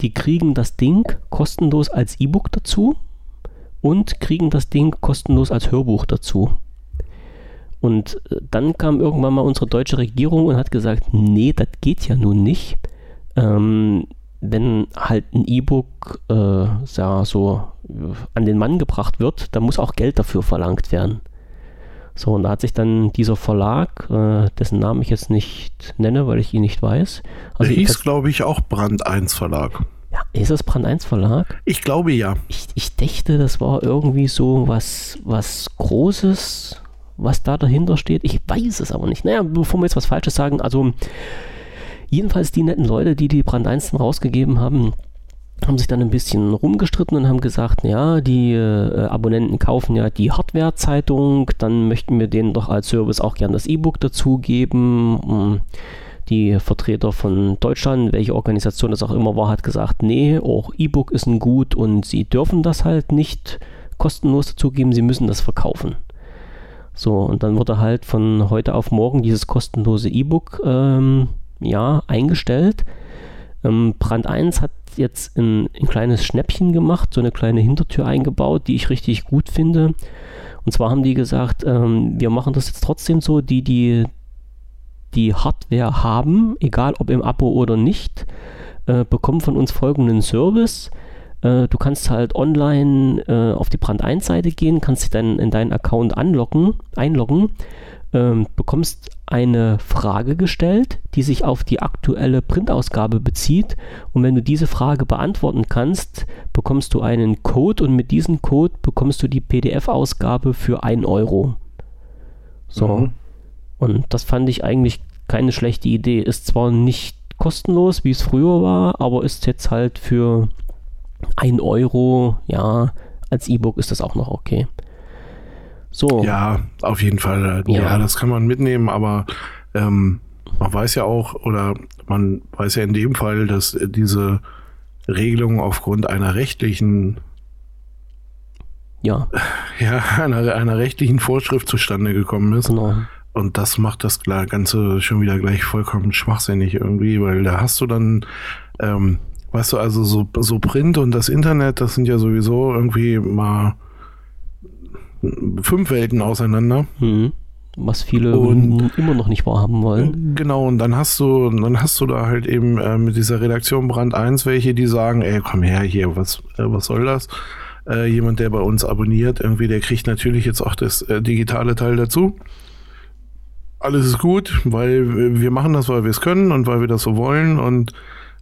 Die kriegen das Ding kostenlos als E-Book dazu und kriegen das Ding kostenlos als Hörbuch dazu. Und äh, dann kam irgendwann mal unsere deutsche Regierung und hat gesagt, nee, das geht ja nun nicht. Ähm, wenn halt ein E-Book äh, ja, so äh, an den Mann gebracht wird, dann muss auch Geld dafür verlangt werden. So, und da hat sich dann dieser Verlag, äh, dessen Namen ich jetzt nicht nenne, weil ich ihn nicht weiß. Der hieß, glaube ich, auch Brand 1 Verlag. ja, ist das Brand 1 Verlag? Ich glaube ja. Ich, ich dachte, das war irgendwie so was, was Großes, was da dahinter steht. Ich weiß es aber nicht. Naja, bevor wir jetzt was Falsches sagen, also jedenfalls die netten Leute, die die Brand 1 dann rausgegeben haben, haben sich dann ein bisschen rumgestritten und haben gesagt, ja, die äh, Abonnenten kaufen ja die Hardware-Zeitung, dann möchten wir denen doch als Service auch gern das E-Book dazugeben. Mm, Die Vertreter von Deutschland, welche Organisation das auch immer war, hat gesagt, nee, auch E-Book ist ein Gut und sie dürfen das halt nicht kostenlos dazugeben, sie müssen das verkaufen. So, und dann wurde halt von heute auf morgen dieses kostenlose E-Book ähm, ja, eingestellt. Ähm, Brand 1 hat jetzt ein, ein kleines Schnäppchen gemacht, so eine kleine Hintertür eingebaut, die ich richtig gut finde. Und zwar haben die gesagt, ähm, wir machen das jetzt trotzdem so, die, die die Hardware haben, egal ob im Abo oder nicht, äh, bekommen von uns folgenden Service. Äh, du kannst halt online äh, auf die Brand 1 Seite gehen, kannst dich dann in deinen Account anloggen, einloggen, ähm, bekommst eine Frage gestellt, die sich auf die aktuelle Printausgabe bezieht. Und wenn du diese Frage beantworten kannst, bekommst du einen Code und mit diesem Code bekommst du die PDF-Ausgabe für 1 Euro. So. Mhm. Und das fand ich eigentlich keine schlechte Idee. Ist zwar nicht kostenlos, wie es früher war, aber ist jetzt halt für 1 Euro, ja, als E-Book ist das auch noch okay. So. Ja, auf jeden Fall. Ja, ja das kann man mitnehmen, aber ähm, man weiß ja auch, oder man weiß ja in dem Fall, dass diese Regelung aufgrund einer rechtlichen ja, ja einer, einer rechtlichen Vorschrift zustande gekommen ist. Genau. Und das macht das Ganze schon wieder gleich vollkommen schwachsinnig irgendwie, weil da hast du dann, ähm, weißt du, also so, so Print und das Internet, das sind ja sowieso irgendwie mal fünf Welten auseinander. Mhm. Was viele und, immer noch nicht wahrhaben wollen. Genau, und dann hast du, dann hast du da halt eben äh, mit dieser Redaktion Brand 1 welche, die sagen, ey, komm her hier, was, äh, was soll das? Äh, jemand, der bei uns abonniert, irgendwie, der kriegt natürlich jetzt auch das äh, digitale Teil dazu. Alles ist gut, weil wir machen das, weil wir es können und weil wir das so wollen und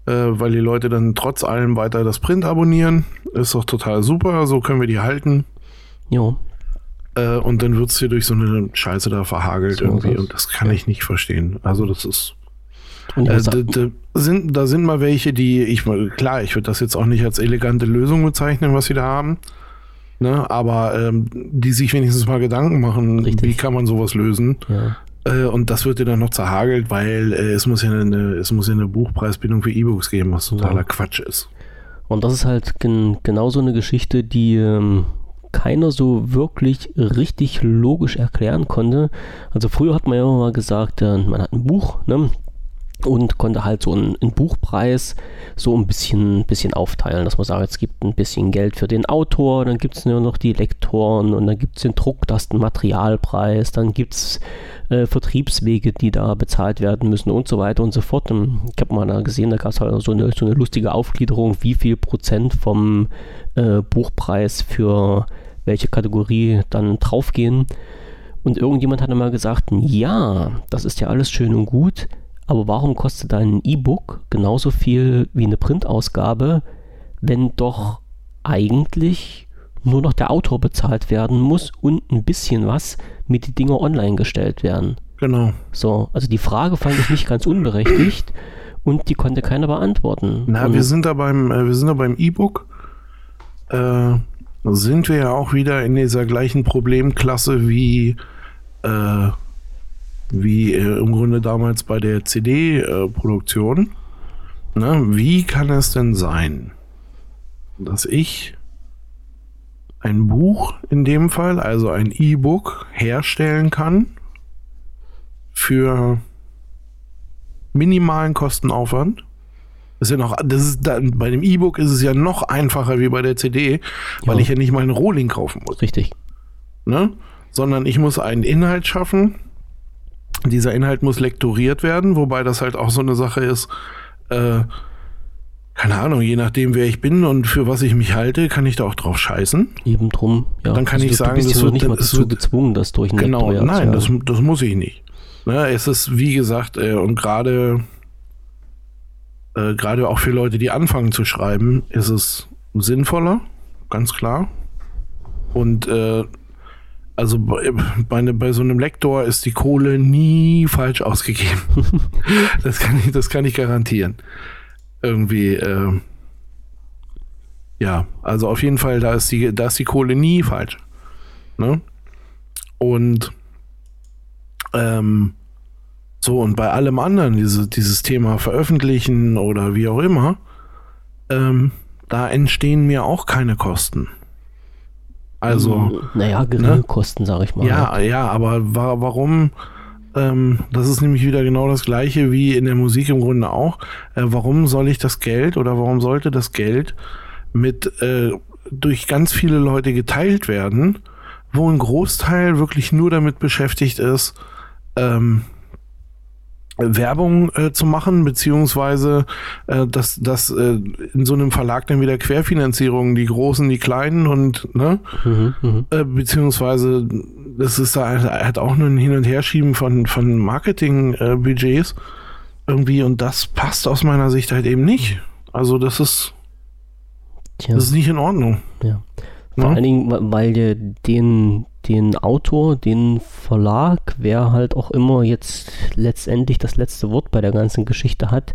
äh, weil die Leute dann trotz allem weiter das Print abonnieren. Ist doch total super, so können wir die halten. Jo. Äh, und dann wird es hier durch so eine Scheiße da verhagelt so irgendwie. Und das kann ich nicht verstehen. Also das ist. Äh, da, da, sind, da sind mal welche, die, ich klar, ich würde das jetzt auch nicht als elegante Lösung bezeichnen, was sie da haben. Ne? Aber ähm, die sich wenigstens mal Gedanken machen, Richtig. wie kann man sowas lösen. Ja. Äh, und das wird dir dann noch zerhagelt, weil äh, es muss ja eine, es muss ja eine Buchpreisbindung für E-Books geben, was totaler ja. Quatsch ist. Und das ist halt gen genau so eine Geschichte, die ähm, keiner so wirklich richtig logisch erklären konnte. Also früher hat man ja immer mal gesagt, äh, man hat ein Buch, ne? und konnte halt so einen, einen, Buchpreis so ein bisschen, bisschen aufteilen, dass man sagt, es gibt ein bisschen Geld für den Autor, dann gibt es nur noch die Lektoren und dann gibt es den Druck, das den Materialpreis, dann gibt es äh, Vertriebswege, die da bezahlt werden müssen und so weiter und so fort. Und ich habe mal da gesehen, da gab es halt so eine, so eine lustige Aufgliederung, wie viel Prozent vom äh, Buchpreis für welche Kategorie dann draufgehen. Und irgendjemand hat einmal gesagt, ja, das ist ja alles schön und gut, aber warum kostet ein E-Book genauso viel wie eine Printausgabe, wenn doch eigentlich nur noch der Autor bezahlt werden muss und ein bisschen was mit die Dinger online gestellt werden? Genau. So, also die Frage fand ich nicht ganz unberechtigt und die konnte keiner beantworten. Na, und wir sind da beim, äh, wir sind da beim E-Book. Äh, sind wir ja auch wieder in dieser gleichen Problemklasse wie, äh, wie äh, im Grunde damals bei der CD-Produktion. Ne? Wie kann es denn sein, dass ich ein Buch in dem Fall, also ein E-Book, herstellen kann für minimalen Kostenaufwand das ist ja noch, das ist da, bei dem E-Book ist es ja noch einfacher wie bei der CD, weil ich ja nicht mal einen Rohling kaufen muss. Richtig. Ne? Sondern ich muss einen Inhalt schaffen. Dieser Inhalt muss lektoriert werden, wobei das halt auch so eine Sache ist, äh, keine Ahnung, je nachdem, wer ich bin und für was ich mich halte, kann ich da auch drauf scheißen. Eben drum, ja. Dann kann also ich sagen, du bist das wird, nicht mal dazu gezwungen, das durch einen Genau, nein, das, das muss ich nicht. Ne, es ist, wie gesagt, äh, und gerade äh, gerade auch für Leute, die anfangen zu schreiben, ist es sinnvoller, ganz klar. Und äh, also bei, bei, bei, so einem Lektor ist die Kohle nie falsch ausgegeben. [laughs] das, kann ich, das kann ich garantieren. Irgendwie, äh, ja, also auf jeden Fall, da ist die, da ist die Kohle nie falsch. Ne? Und ähm, so, und bei allem anderen, diese, dieses Thema veröffentlichen oder wie auch immer, ähm, da entstehen mir auch keine Kosten. Also. Hm, naja, geringe ne? Kosten, sage ich mal. Ja, ja, aber wa warum? Ähm, das ist nämlich wieder genau das gleiche wie in der Musik im Grunde auch. Äh, warum soll ich das Geld oder warum sollte das Geld mit äh, durch ganz viele Leute geteilt werden, wo ein Großteil wirklich nur damit beschäftigt ist, ähm, Werbung äh, zu machen, beziehungsweise äh, dass, dass äh, in so einem Verlag dann wieder Querfinanzierung, die Großen, die Kleinen und, ne? Mhm, mh. äh, beziehungsweise das ist da hat auch nur ein Hin- und Herschieben von, von Marketingbudgets irgendwie und das passt aus meiner Sicht halt eben nicht. Also das ist, Tja. das ist nicht in Ordnung. Ja. Vor ja? allen Dingen, weil der den den Autor, den Verlag, wer halt auch immer jetzt letztendlich das letzte Wort bei der ganzen Geschichte hat,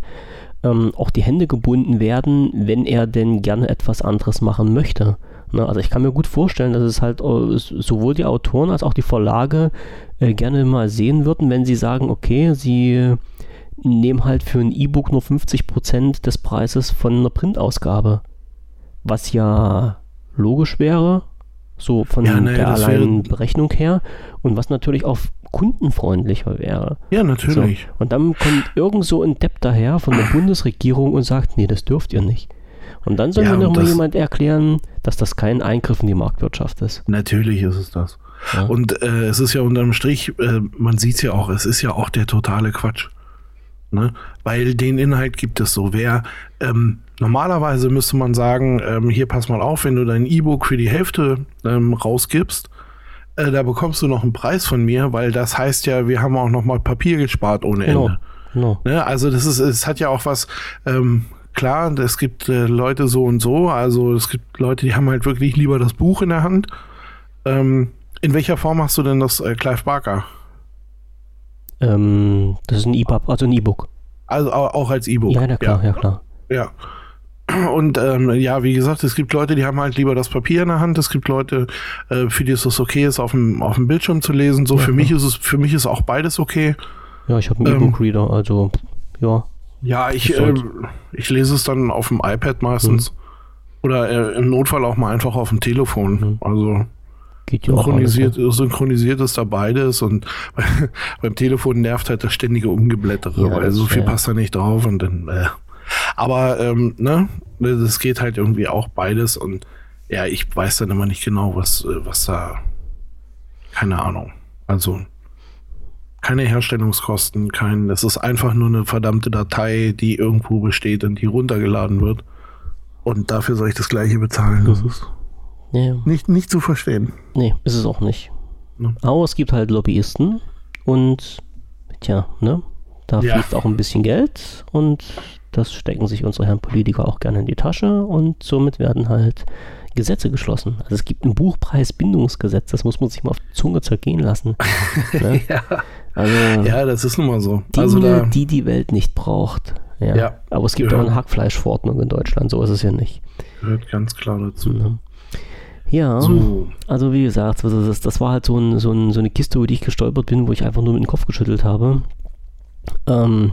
ähm, auch die Hände gebunden werden, wenn er denn gerne etwas anderes machen möchte. Ne? Also ich kann mir gut vorstellen, dass es halt äh, sowohl die Autoren als auch die Verlage äh, gerne mal sehen würden, wenn sie sagen, okay, sie nehmen halt für ein E-Book nur 50% des Preises von einer Printausgabe. Was ja logisch wäre, so von ja, nee, der alleinen Berechnung her. Und was natürlich auch kundenfreundlicher wäre. Ja, natürlich. So. Und dann kommt irgend so ein Depp daher von der Bundesregierung und sagt, nee, das dürft ihr nicht. Und dann soll ja, mir noch mal jemand erklären, dass das kein Eingriff in die Marktwirtschaft ist. Natürlich ist es das. Ja. Und äh, es ist ja unterm Strich, äh, man sieht es ja auch, es ist ja auch der totale Quatsch. Ne? Weil den Inhalt gibt es so. Wer ähm, Normalerweise müsste man sagen, ähm, hier pass mal auf, wenn du dein E-Book für die Hälfte ähm, rausgibst, äh, da bekommst du noch einen Preis von mir, weil das heißt ja, wir haben auch noch mal Papier gespart ohne Ende. Genau. Genau. Ne? Also das ist, es hat ja auch was, ähm, klar, es gibt äh, Leute so und so, also es gibt Leute, die haben halt wirklich lieber das Buch in der Hand. Ähm, in welcher Form hast du denn das äh, Clive Barker? Ähm, das ist ein EPUB, also ein E-Book. Also auch als E-Book. Ja, ja, klar, ja, ja klar. Ja. Und ähm, ja, wie gesagt, es gibt Leute, die haben halt lieber das Papier in der Hand. Es gibt Leute, äh, für die ist es okay, es auf dem, auf dem Bildschirm zu lesen. So ja, für ja. mich ist es, für mich ist auch beides okay. Ja, ich habe einen ähm, E-Book-Reader, also ja. Ja, ich, äh, ich lese es dann auf dem iPad meistens. Mhm. Oder äh, im Notfall auch mal einfach auf dem Telefon. Mhm. Also Geht ja synchronisiert, alles, ja. synchronisiert ist da beides und [laughs] beim Telefon nervt halt das ständige Umgeblättere, ja, weil so viel passt da nicht drauf und dann. Äh. Aber ähm, ne, das geht halt irgendwie auch beides und ja, ich weiß dann immer nicht genau, was, äh, was da. Keine Ahnung. Also keine Herstellungskosten, kein. Es ist einfach nur eine verdammte Datei, die irgendwo besteht und die runtergeladen wird. Und dafür soll ich das gleiche bezahlen. Das ist ja. nicht, nicht zu verstehen. Nee, ist es auch nicht. Ne? Aber es gibt halt Lobbyisten und tja, ne? Da ja. fließt auch ein bisschen Geld und das stecken sich unsere Herren Politiker auch gerne in die Tasche und somit werden halt Gesetze geschlossen. Also es gibt ein Buchpreisbindungsgesetz, das muss man sich mal auf die Zunge zergehen lassen. [laughs] ne? ja. Also, ja, das ist nun mal so. Dinge, also da, die die Welt nicht braucht. Ja. ja. Aber es gibt ja. auch eine Hackfleischverordnung in Deutschland, so ist es ja nicht. Gehört ganz klar dazu. Ne? Ja, so. also wie gesagt, das, das war halt so, ein, so, ein, so, eine Kiste, über die ich gestolpert bin, wo ich einfach nur mit dem Kopf geschüttelt habe. Ähm,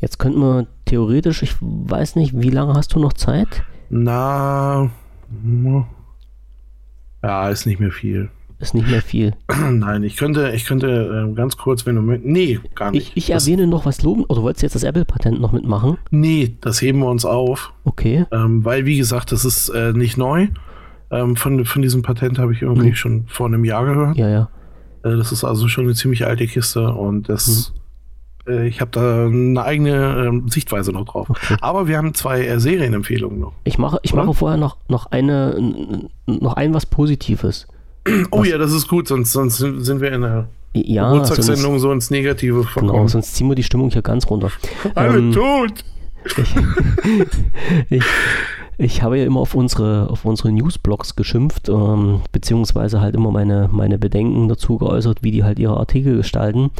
Jetzt könnten wir theoretisch, ich weiß nicht, wie lange hast du noch Zeit? Na, ja, ist nicht mehr viel. Ist nicht mehr viel. [clears throat] Nein, ich könnte, ich könnte äh, ganz kurz, wenn du mit. Nee, gar nicht. Ich, ich erwähne noch was loben. Oder wolltest du jetzt das Apple-Patent noch mitmachen? Nee, das heben wir uns auf. Okay. Ähm, weil, wie gesagt, das ist äh, nicht neu. Ähm, von, von diesem Patent habe ich irgendwie mhm. schon vor einem Jahr gehört. Ja, ja. Äh, das ist also schon eine ziemlich alte Kiste und das. Mhm äh, ich habe da eine eigene ähm, Sichtweise noch drauf. Okay. Aber wir haben zwei äh, Serienempfehlungen noch. Ich mache, ich mache vorher noch, noch eine, noch ein was Positives. [clears throat] Oh was, ja, das ist gut, sonst, sonst sind wir in der ja, Geburtstagssendung so ins Negative verkommen. Genau, sonst ziehen wir die Stimmung hier ganz runter. Alle ähm, tot! Ich, [laughs] ich, ich habe ja immer auf unsere, auf unsere Newsblogs geschimpft, ähm, beziehungsweise halt immer meine, meine Bedenken dazu geäußert, wie die halt ihre Artikel gestalten.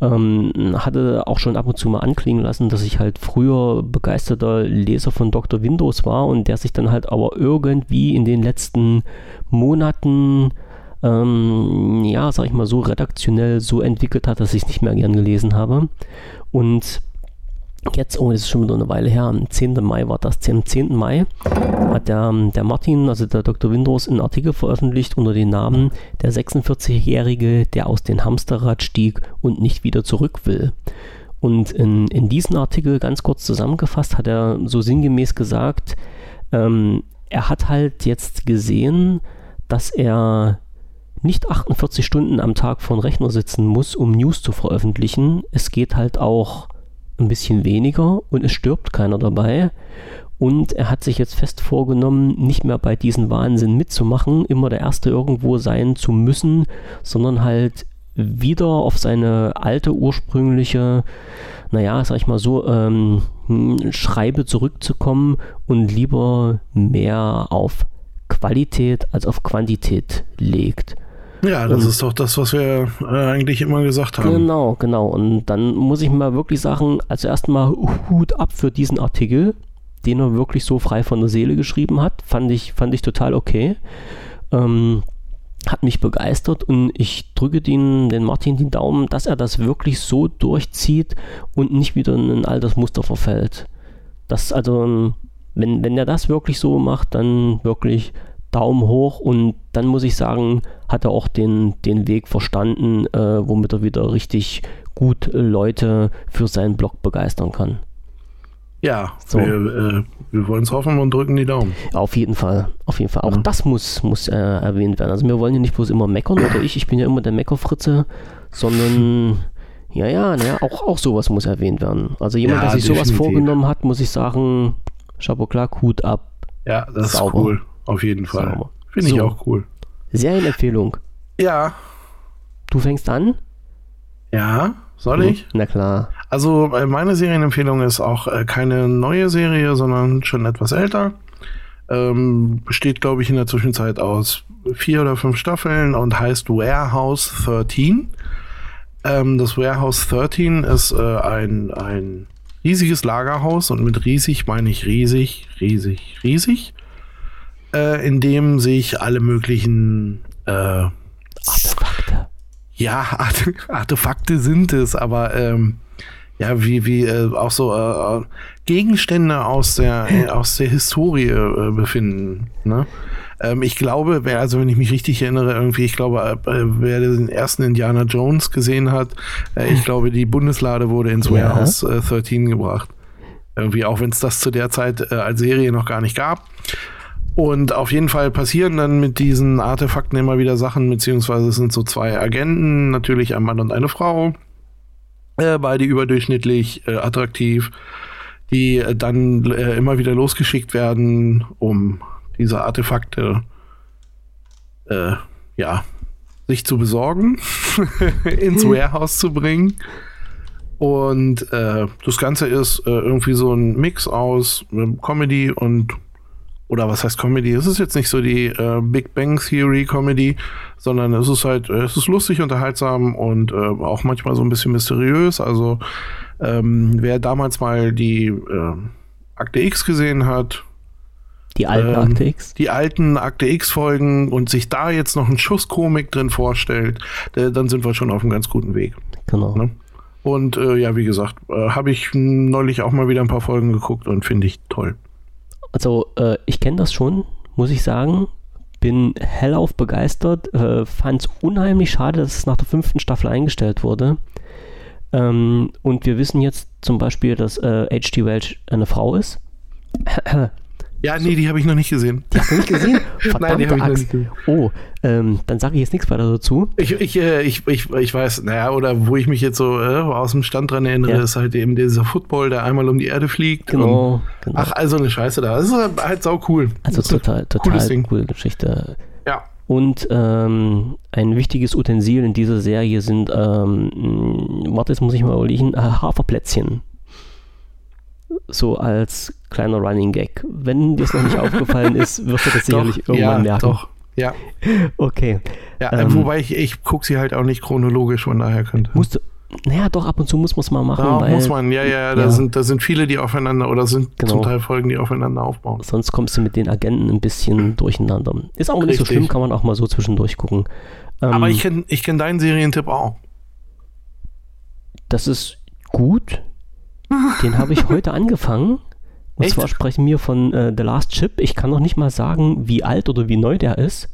Ähm, hatte auch schon ab und zu mal anklingen lassen, dass ich halt früher begeisterter Leser von Dr. Windows war und der sich dann halt aber irgendwie in den letzten Monaten ähm, ja, sag ich mal so, redaktionell so entwickelt hat, dass ich es nicht mehr gern gelesen habe. Und jetzt, oh, das ist schon wieder eine Weile her, am 10. Mai war das, am 10. Mai hat der, der Martin, also der Dr. Windows, einen Artikel veröffentlicht unter dem Namen Der 46-Jährige, der aus dem Hamsterrad stieg und nicht wieder zurück will. Und in, in diesem Artikel, ganz kurz zusammengefasst, hat er so sinngemäß gesagt, ähm, er hat halt jetzt gesehen, dass er nicht 48 Stunden am Tag vor dem Rechner sitzen muss, um News zu veröffentlichen. Es geht halt auch ein bisschen weniger und es stirbt keiner dabei. Und er hat sich jetzt fest vorgenommen, nicht mehr bei diesem Wahnsinn mitzumachen, immer der Erste irgendwo sein zu müssen, sondern halt wieder auf seine alte ursprüngliche, naja, sag ich mal so, ähm, Schreibe zurückzukommen und lieber mehr auf Qualität als auf Quantität legt. Ja, das und, ist doch das, was wir äh, eigentlich immer gesagt haben. Genau, genau. Und dann muss ich mal wirklich sagen, also erstmal Hut ab für diesen Artikel, den er wirklich so frei von der Seele geschrieben hat. Fand ich, fand ich total okay. Ähm, hat mich begeistert und ich drücke den, den Martin den Daumen, dass er das wirklich so durchzieht und nicht wieder in ein altes Muster verfällt. Das also, wenn, wenn er das wirklich so macht, dann wirklich Daumen hoch und dann muss ich sagen, hat er auch den, den Weg verstanden, äh, womit er wieder richtig gut Leute für seinen Blog begeistern kann. Ja, so. wir, äh, wir wollen es hoffen und drücken die Daumen. Auf jeden Fall, auf jeden Fall. Auch ja. das muss, muss äh, erwähnt werden. Also wir wollen ja nicht bloß immer meckern oder ich, ich bin ja immer der Meckerfritze, sondern ja, ja, naja, auch, auch sowas muss erwähnt werden. Also jemand, ja, der sich definitiv. sowas vorgenommen hat, muss ich sagen, Chapeau klar, Hut ab. Ja, das Sauber. ist cool, auf jeden Fall. Finde ich so. auch cool. Serienempfehlung. Ja. Du fängst an? Ja, soll mhm. ich? Na klar. Also äh, meine Serienempfehlung ist auch äh, keine neue Serie, sondern schon etwas älter. Ähm, besteht, glaube ich, in der Zwischenzeit aus vier oder fünf Staffeln und heißt Warehouse 13. Ähm, das Warehouse 13 ist äh, ein, ein riesiges Lagerhaus und mit riesig meine ich riesig, riesig, riesig, äh, in dem sich alle möglichen äh, Artefakte. Ja, Artefakte sind es, aber ähm, ja, wie, wie äh, auch so äh, äh Gegenstände aus der, äh, aus der Historie äh, befinden. Ne? Ähm, ich glaube, wer, also wenn ich mich richtig erinnere, irgendwie, ich glaube, äh, wer den ersten Indiana Jones gesehen hat, ich glaube, die Bundeslade wurde ins ja. Warehouse äh, 13 gebracht. Irgendwie, auch wenn es das zu der Zeit als Serie noch gar nicht gab. Und auf jeden Fall passieren dann mit diesen Artefakten immer wieder Sachen, beziehungsweise es sind so zwei Agenten, natürlich ein Mann und eine Frau äh, beide überdurchschnittlich äh, attraktiv, die äh, dann äh, immer wieder losgeschickt werden, um diese Artefakte äh, ja sich zu besorgen, [laughs] ins Warehouse zu bringen. Und äh, das Ganze ist irgendwie so ein Mix aus Comedy und oder was heißt Comedy? Es ist jetzt nicht so die äh, Big Bang Theory Comedy, sondern es ist halt, äh, es ist lustig, unterhaltsam und äh, auch manchmal so ein bisschen mysteriös. Also ähm, wer damals mal die äh, Akte X gesehen hat, die alten ähm, Akte X? Die alten Akte X-Folgen und sich da jetzt noch einen Schuss Komik drin vorstellt, der, dann sind wir schon auf einem ganz guten Weg. Genau. Ne? Und äh, ja, wie gesagt, äh, habe ich neulich auch mal wieder ein paar Folgen geguckt und finde ich toll. Also äh, ich kenne das schon, muss ich sagen. Bin hellauf begeistert. Äh, Fand es unheimlich schade, dass es nach der fünften Staffel eingestellt wurde. Ähm, und wir wissen jetzt zum Beispiel, dass äh, H.G. Welch eine Frau ist. [clears throat] Ja, nee, die habe ich noch nicht gesehen. Die hast du nicht gesehen? [laughs] Nein, die habe ich noch nicht gesehen. Oh, ähm, dann sage ich jetzt nichts weiter dazu. Ich, ich, äh, ich, ich, ich weiß, naja, oder wo ich mich jetzt so äh, aus dem Stand dran erinnere, ja. ist halt eben dieser Football, der einmal um die Erde fliegt. Genau. genau. Ach, also eine Scheiße da. Das ist halt sau cool. Also total, total coole Geschichte. Ja. Und ähm, ein wichtiges Utensil in dieser Serie sind, ähm, warte, jetzt muss ich mal überlegen, äh, Haferplätzchen so als kleiner Running Gag. Wenn dir es noch nicht [laughs] aufgefallen ist, wirst du das sicherlich irgendwann ja, merken. Doch. Ja. Okay. Ja, ähm, wobei ich, ich gucke sie halt auch nicht chronologisch, von daher könnte. Musst du, naja, doch, ab und zu muss man es mal machen. Da weil, muss man, ja, ja, da, ja. Sind, da sind viele, die aufeinander oder sind genau. zum Teil Folgen, die aufeinander aufbauen. Sonst kommst du mit den Agenten ein bisschen durcheinander. Ist auch nicht so schlimm, kann man auch mal so zwischendurch gucken. Ähm, Aber ich kenne ich kenn deinen Serientipp auch. Das ist gut. Den habe ich heute [laughs] angefangen. Und Echt? zwar sprechen wir von äh, The Last Chip. Ich kann noch nicht mal sagen, wie alt oder wie neu der ist.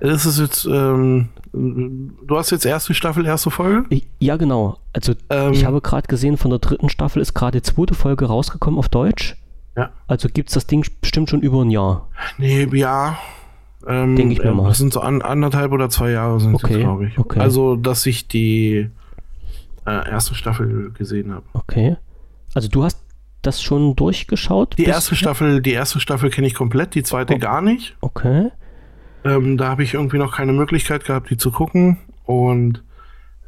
Das ist jetzt, ähm, du hast jetzt erste Staffel, erste Folge? Ich, ja, genau. Also ähm, ich habe gerade gesehen, von der dritten Staffel ist gerade die zweite Folge rausgekommen auf Deutsch. Ja. Also gibt es das Ding bestimmt schon über ein Jahr. Nee, ja. Ähm, Denk ich mir mal. Das sind so an, anderthalb oder zwei Jahre sind Okay, glaube ich. okay. Also, dass ich die äh, erste Staffel gesehen habe. Okay. Also du hast das schon durchgeschaut? Die erste Staffel, die erste Staffel kenne ich komplett, die zweite Oh. gar nicht. Okay. Ähm, da habe ich irgendwie noch keine Möglichkeit gehabt, die zu gucken. Und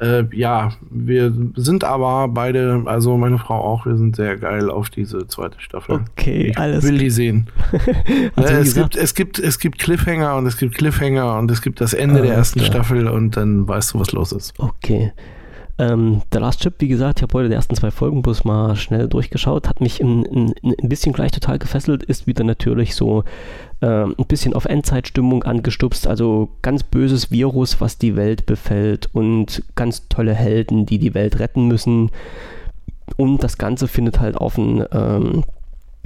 äh, ja, wir sind aber beide, also meine Frau auch, wir sind sehr geil auf diese zweite Staffel. Okay, ich alles will die sehen. [laughs] Also Äh, wie es, gesagt- gibt, es, gibt, es gibt Cliffhanger und es gibt Cliffhanger und es gibt das Ende der Alles ersten klar. Staffel und dann weißt du, was los ist. Okay. Ähm, The Last Chip, wie gesagt, ich habe heute die ersten zwei Folgen bloß mal schnell durchgeschaut, hat mich ein, ein, ein bisschen gleich total gefesselt, ist wieder natürlich so ähm, ein bisschen auf Endzeitstimmung angestupst, also ganz böses Virus, was die Welt befällt und ganz tolle Helden, die die Welt retten müssen. Und das Ganze findet halt auf ein ähm,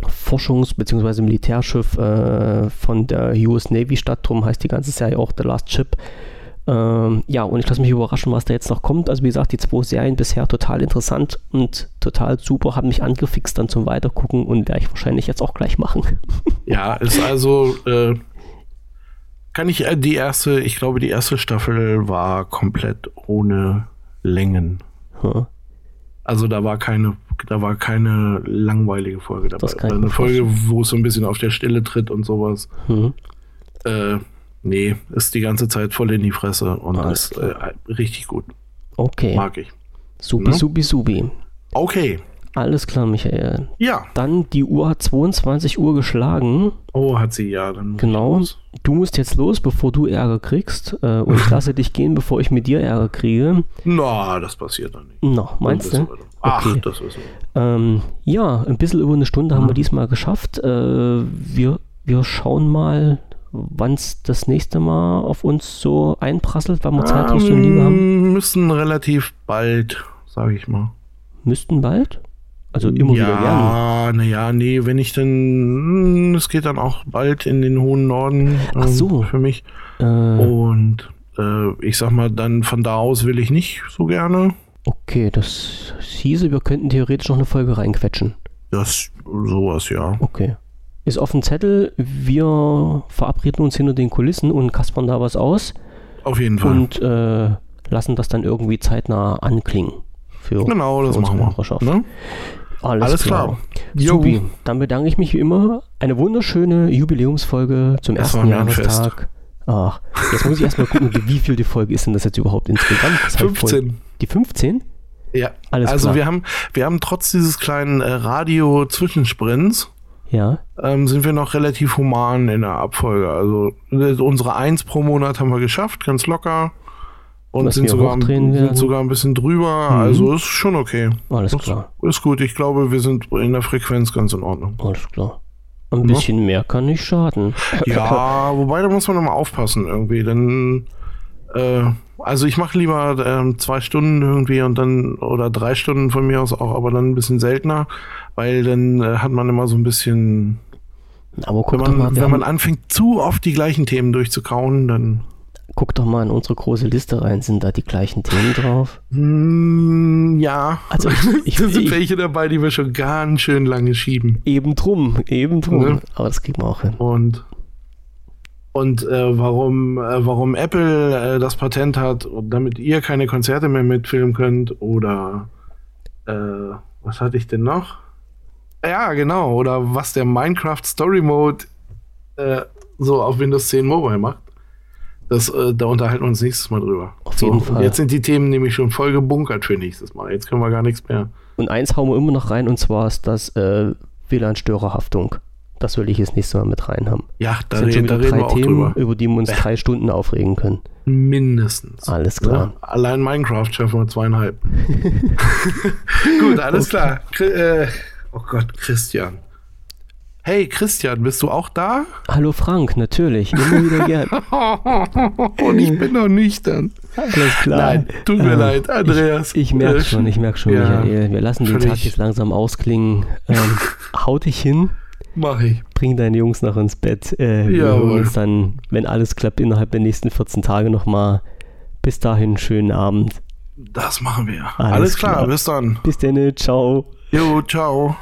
Forschungs- bzw. Militärschiff äh, von der US Navy statt, drum heißt die ganze Serie auch The Last Chip. Ähm, ja, und ich lasse mich überraschen, was da jetzt noch kommt. Also wie gesagt, die zwei Serien bisher total interessant und total super, haben mich angefixt dann zum Weitergucken und werde ich wahrscheinlich jetzt auch gleich machen. [laughs] Ja, ist also, äh, kann ich, äh, die erste, ich glaube, die erste Staffel war komplett ohne Längen. Ja, Also da war keine, da war keine langweilige Folge dabei. Eine Folge, wo es so ein bisschen auf der Stelle tritt und sowas. hm. Äh, nee, ist die ganze Zeit voll in die Fresse und Alles ist äh, richtig gut. Okay, Mag ich. subi, Ne? subi, subi. Okay. Alles klar, Michael. Ja. Dann die Uhr hat 22 Uhr geschlagen. Oh, hat sie ja. Dann Genau. Du musst jetzt los, bevor du Ärger kriegst. Äh, und ich [laughs] lasse dich gehen, bevor ich mit dir Ärger kriege. Na, das passiert dann nicht. Na, meinst Das du? doch. Ach, Okay. das wissen wir. Ähm, ja, ein bisschen über eine Stunde haben wir diesmal geschafft. Äh, wir, wir schauen mal, wann es das nächste Mal auf uns so einprasselt, wann wir Zeit, Lust und Liebe haben. Ähm, müssen relativ bald, sage ich mal. Müssten bald. Also immer wieder gerne. Ja, naja, nee, wenn ich dann, mm, es geht dann auch bald in den hohen Norden Ach ähm, so. für mich. Äh, Und äh, ich sag mal, dann von da aus will ich nicht so gerne. okay, das hieße, wir könnten theoretisch noch eine Folge reinquetschen. Das, sowas, ja. Okay. Ist auf dem Zettel, wir verabreden uns hinter den Kulissen und kaspern da was aus Auf jeden Fall. und äh, lassen das dann irgendwie zeitnah anklingen. Für, genau, das für unsere machen wir. Ne? Alles, Alles klar. klar. Jo. Supi, dann bedanke ich mich wie immer. Eine wunderschöne Jubiläumsfolge zum Das ersten Jahrestag. Ach, jetzt muss ich erstmal gucken, wie viel die Folge ist denn das jetzt überhaupt insgesamt? Das hab ich voll- 15. Die 15? Ja, Alles also klar. wir haben, wir haben trotz dieses kleinen äh, Radio-Zwischensprints Ja. ähm, sind wir noch relativ human in der Abfolge. Also äh, unsere Eins pro Monat haben wir geschafft, ganz locker. Und sind sogar, sind sogar ein bisschen drüber. Mhm. Also ist schon okay. Alles Das klar. Ist gut. Ich glaube, wir sind in der Frequenz ganz in Ordnung. Alles klar. Ein bisschen mehr kann nicht schaden. [laughs] Ja, wobei da muss man immer aufpassen irgendwie. Denn äh, also ich mache lieber ähm, zwei Stunden irgendwie und dann oder drei Stunden von mir aus auch, aber dann ein bisschen seltener, weil dann äh, hat man immer so ein bisschen, Aber guck wenn doch mal, man, wir wenn man anfängt zu oft die gleichen Themen durchzukauen, dann guck doch mal in unsere große Liste rein. Sind da die gleichen Themen drauf? mm, ja, Also ich, [laughs] ich, da sind ich, welche dabei, die wir schon ganz schön lange schieben. eben drum, eben drum. Ne? Aber das kriegen wir auch hin. Und und äh, warum, äh, warum Apple äh, das Patent hat, damit ihr keine Konzerte mehr mitfilmen könnt oder äh, was hatte ich denn noch? Ja, genau, oder was der Minecraft Story Mode äh, so auf Windows 10 Mobile macht. Das, äh, da unterhalten wir uns nächstes Mal drüber. Auf jeden Fall. Jetzt sind die Themen nämlich schon voll gebunkert für nächstes Mal. Jetzt können wir gar nichts mehr. Und eins hauen wir immer noch rein, und zwar ist das äh, WLAN-Störerhaftung. Das will ich jetzt nächstes Mal mit rein haben. Ja, da, Das sind schon da wieder reden drei Themen, drüber. über die wir uns drei Stunden aufregen können. Mindestens. Alles klar. Ja, allein Minecraft schaffen wir zweieinhalb. [laughs] Gut, alles klar. Chri- äh, oh Gott, Christian. Hey Christian, bist du auch da? Hallo Frank, natürlich, immer wieder gern. [laughs] Und ich bin noch nüchtern. Alles klar. Nein, tut mir Äh, leid, Andreas. Ich merke Äh, schon, ich merke schon, ja, Michael. Wir lassen den. Tag jetzt langsam ausklingen. Ähm, hau dich hin, Mach ich. bring deine Jungs noch ins Bett. Äh, wir Jawohl. hören uns dann, wenn alles klappt, innerhalb der nächsten 14 Tage nochmal. Bis dahin, schönen Abend. Das machen wir. Alles Alles, klar, klar. bis dann. Bis dann, ciao. Jo, ciao.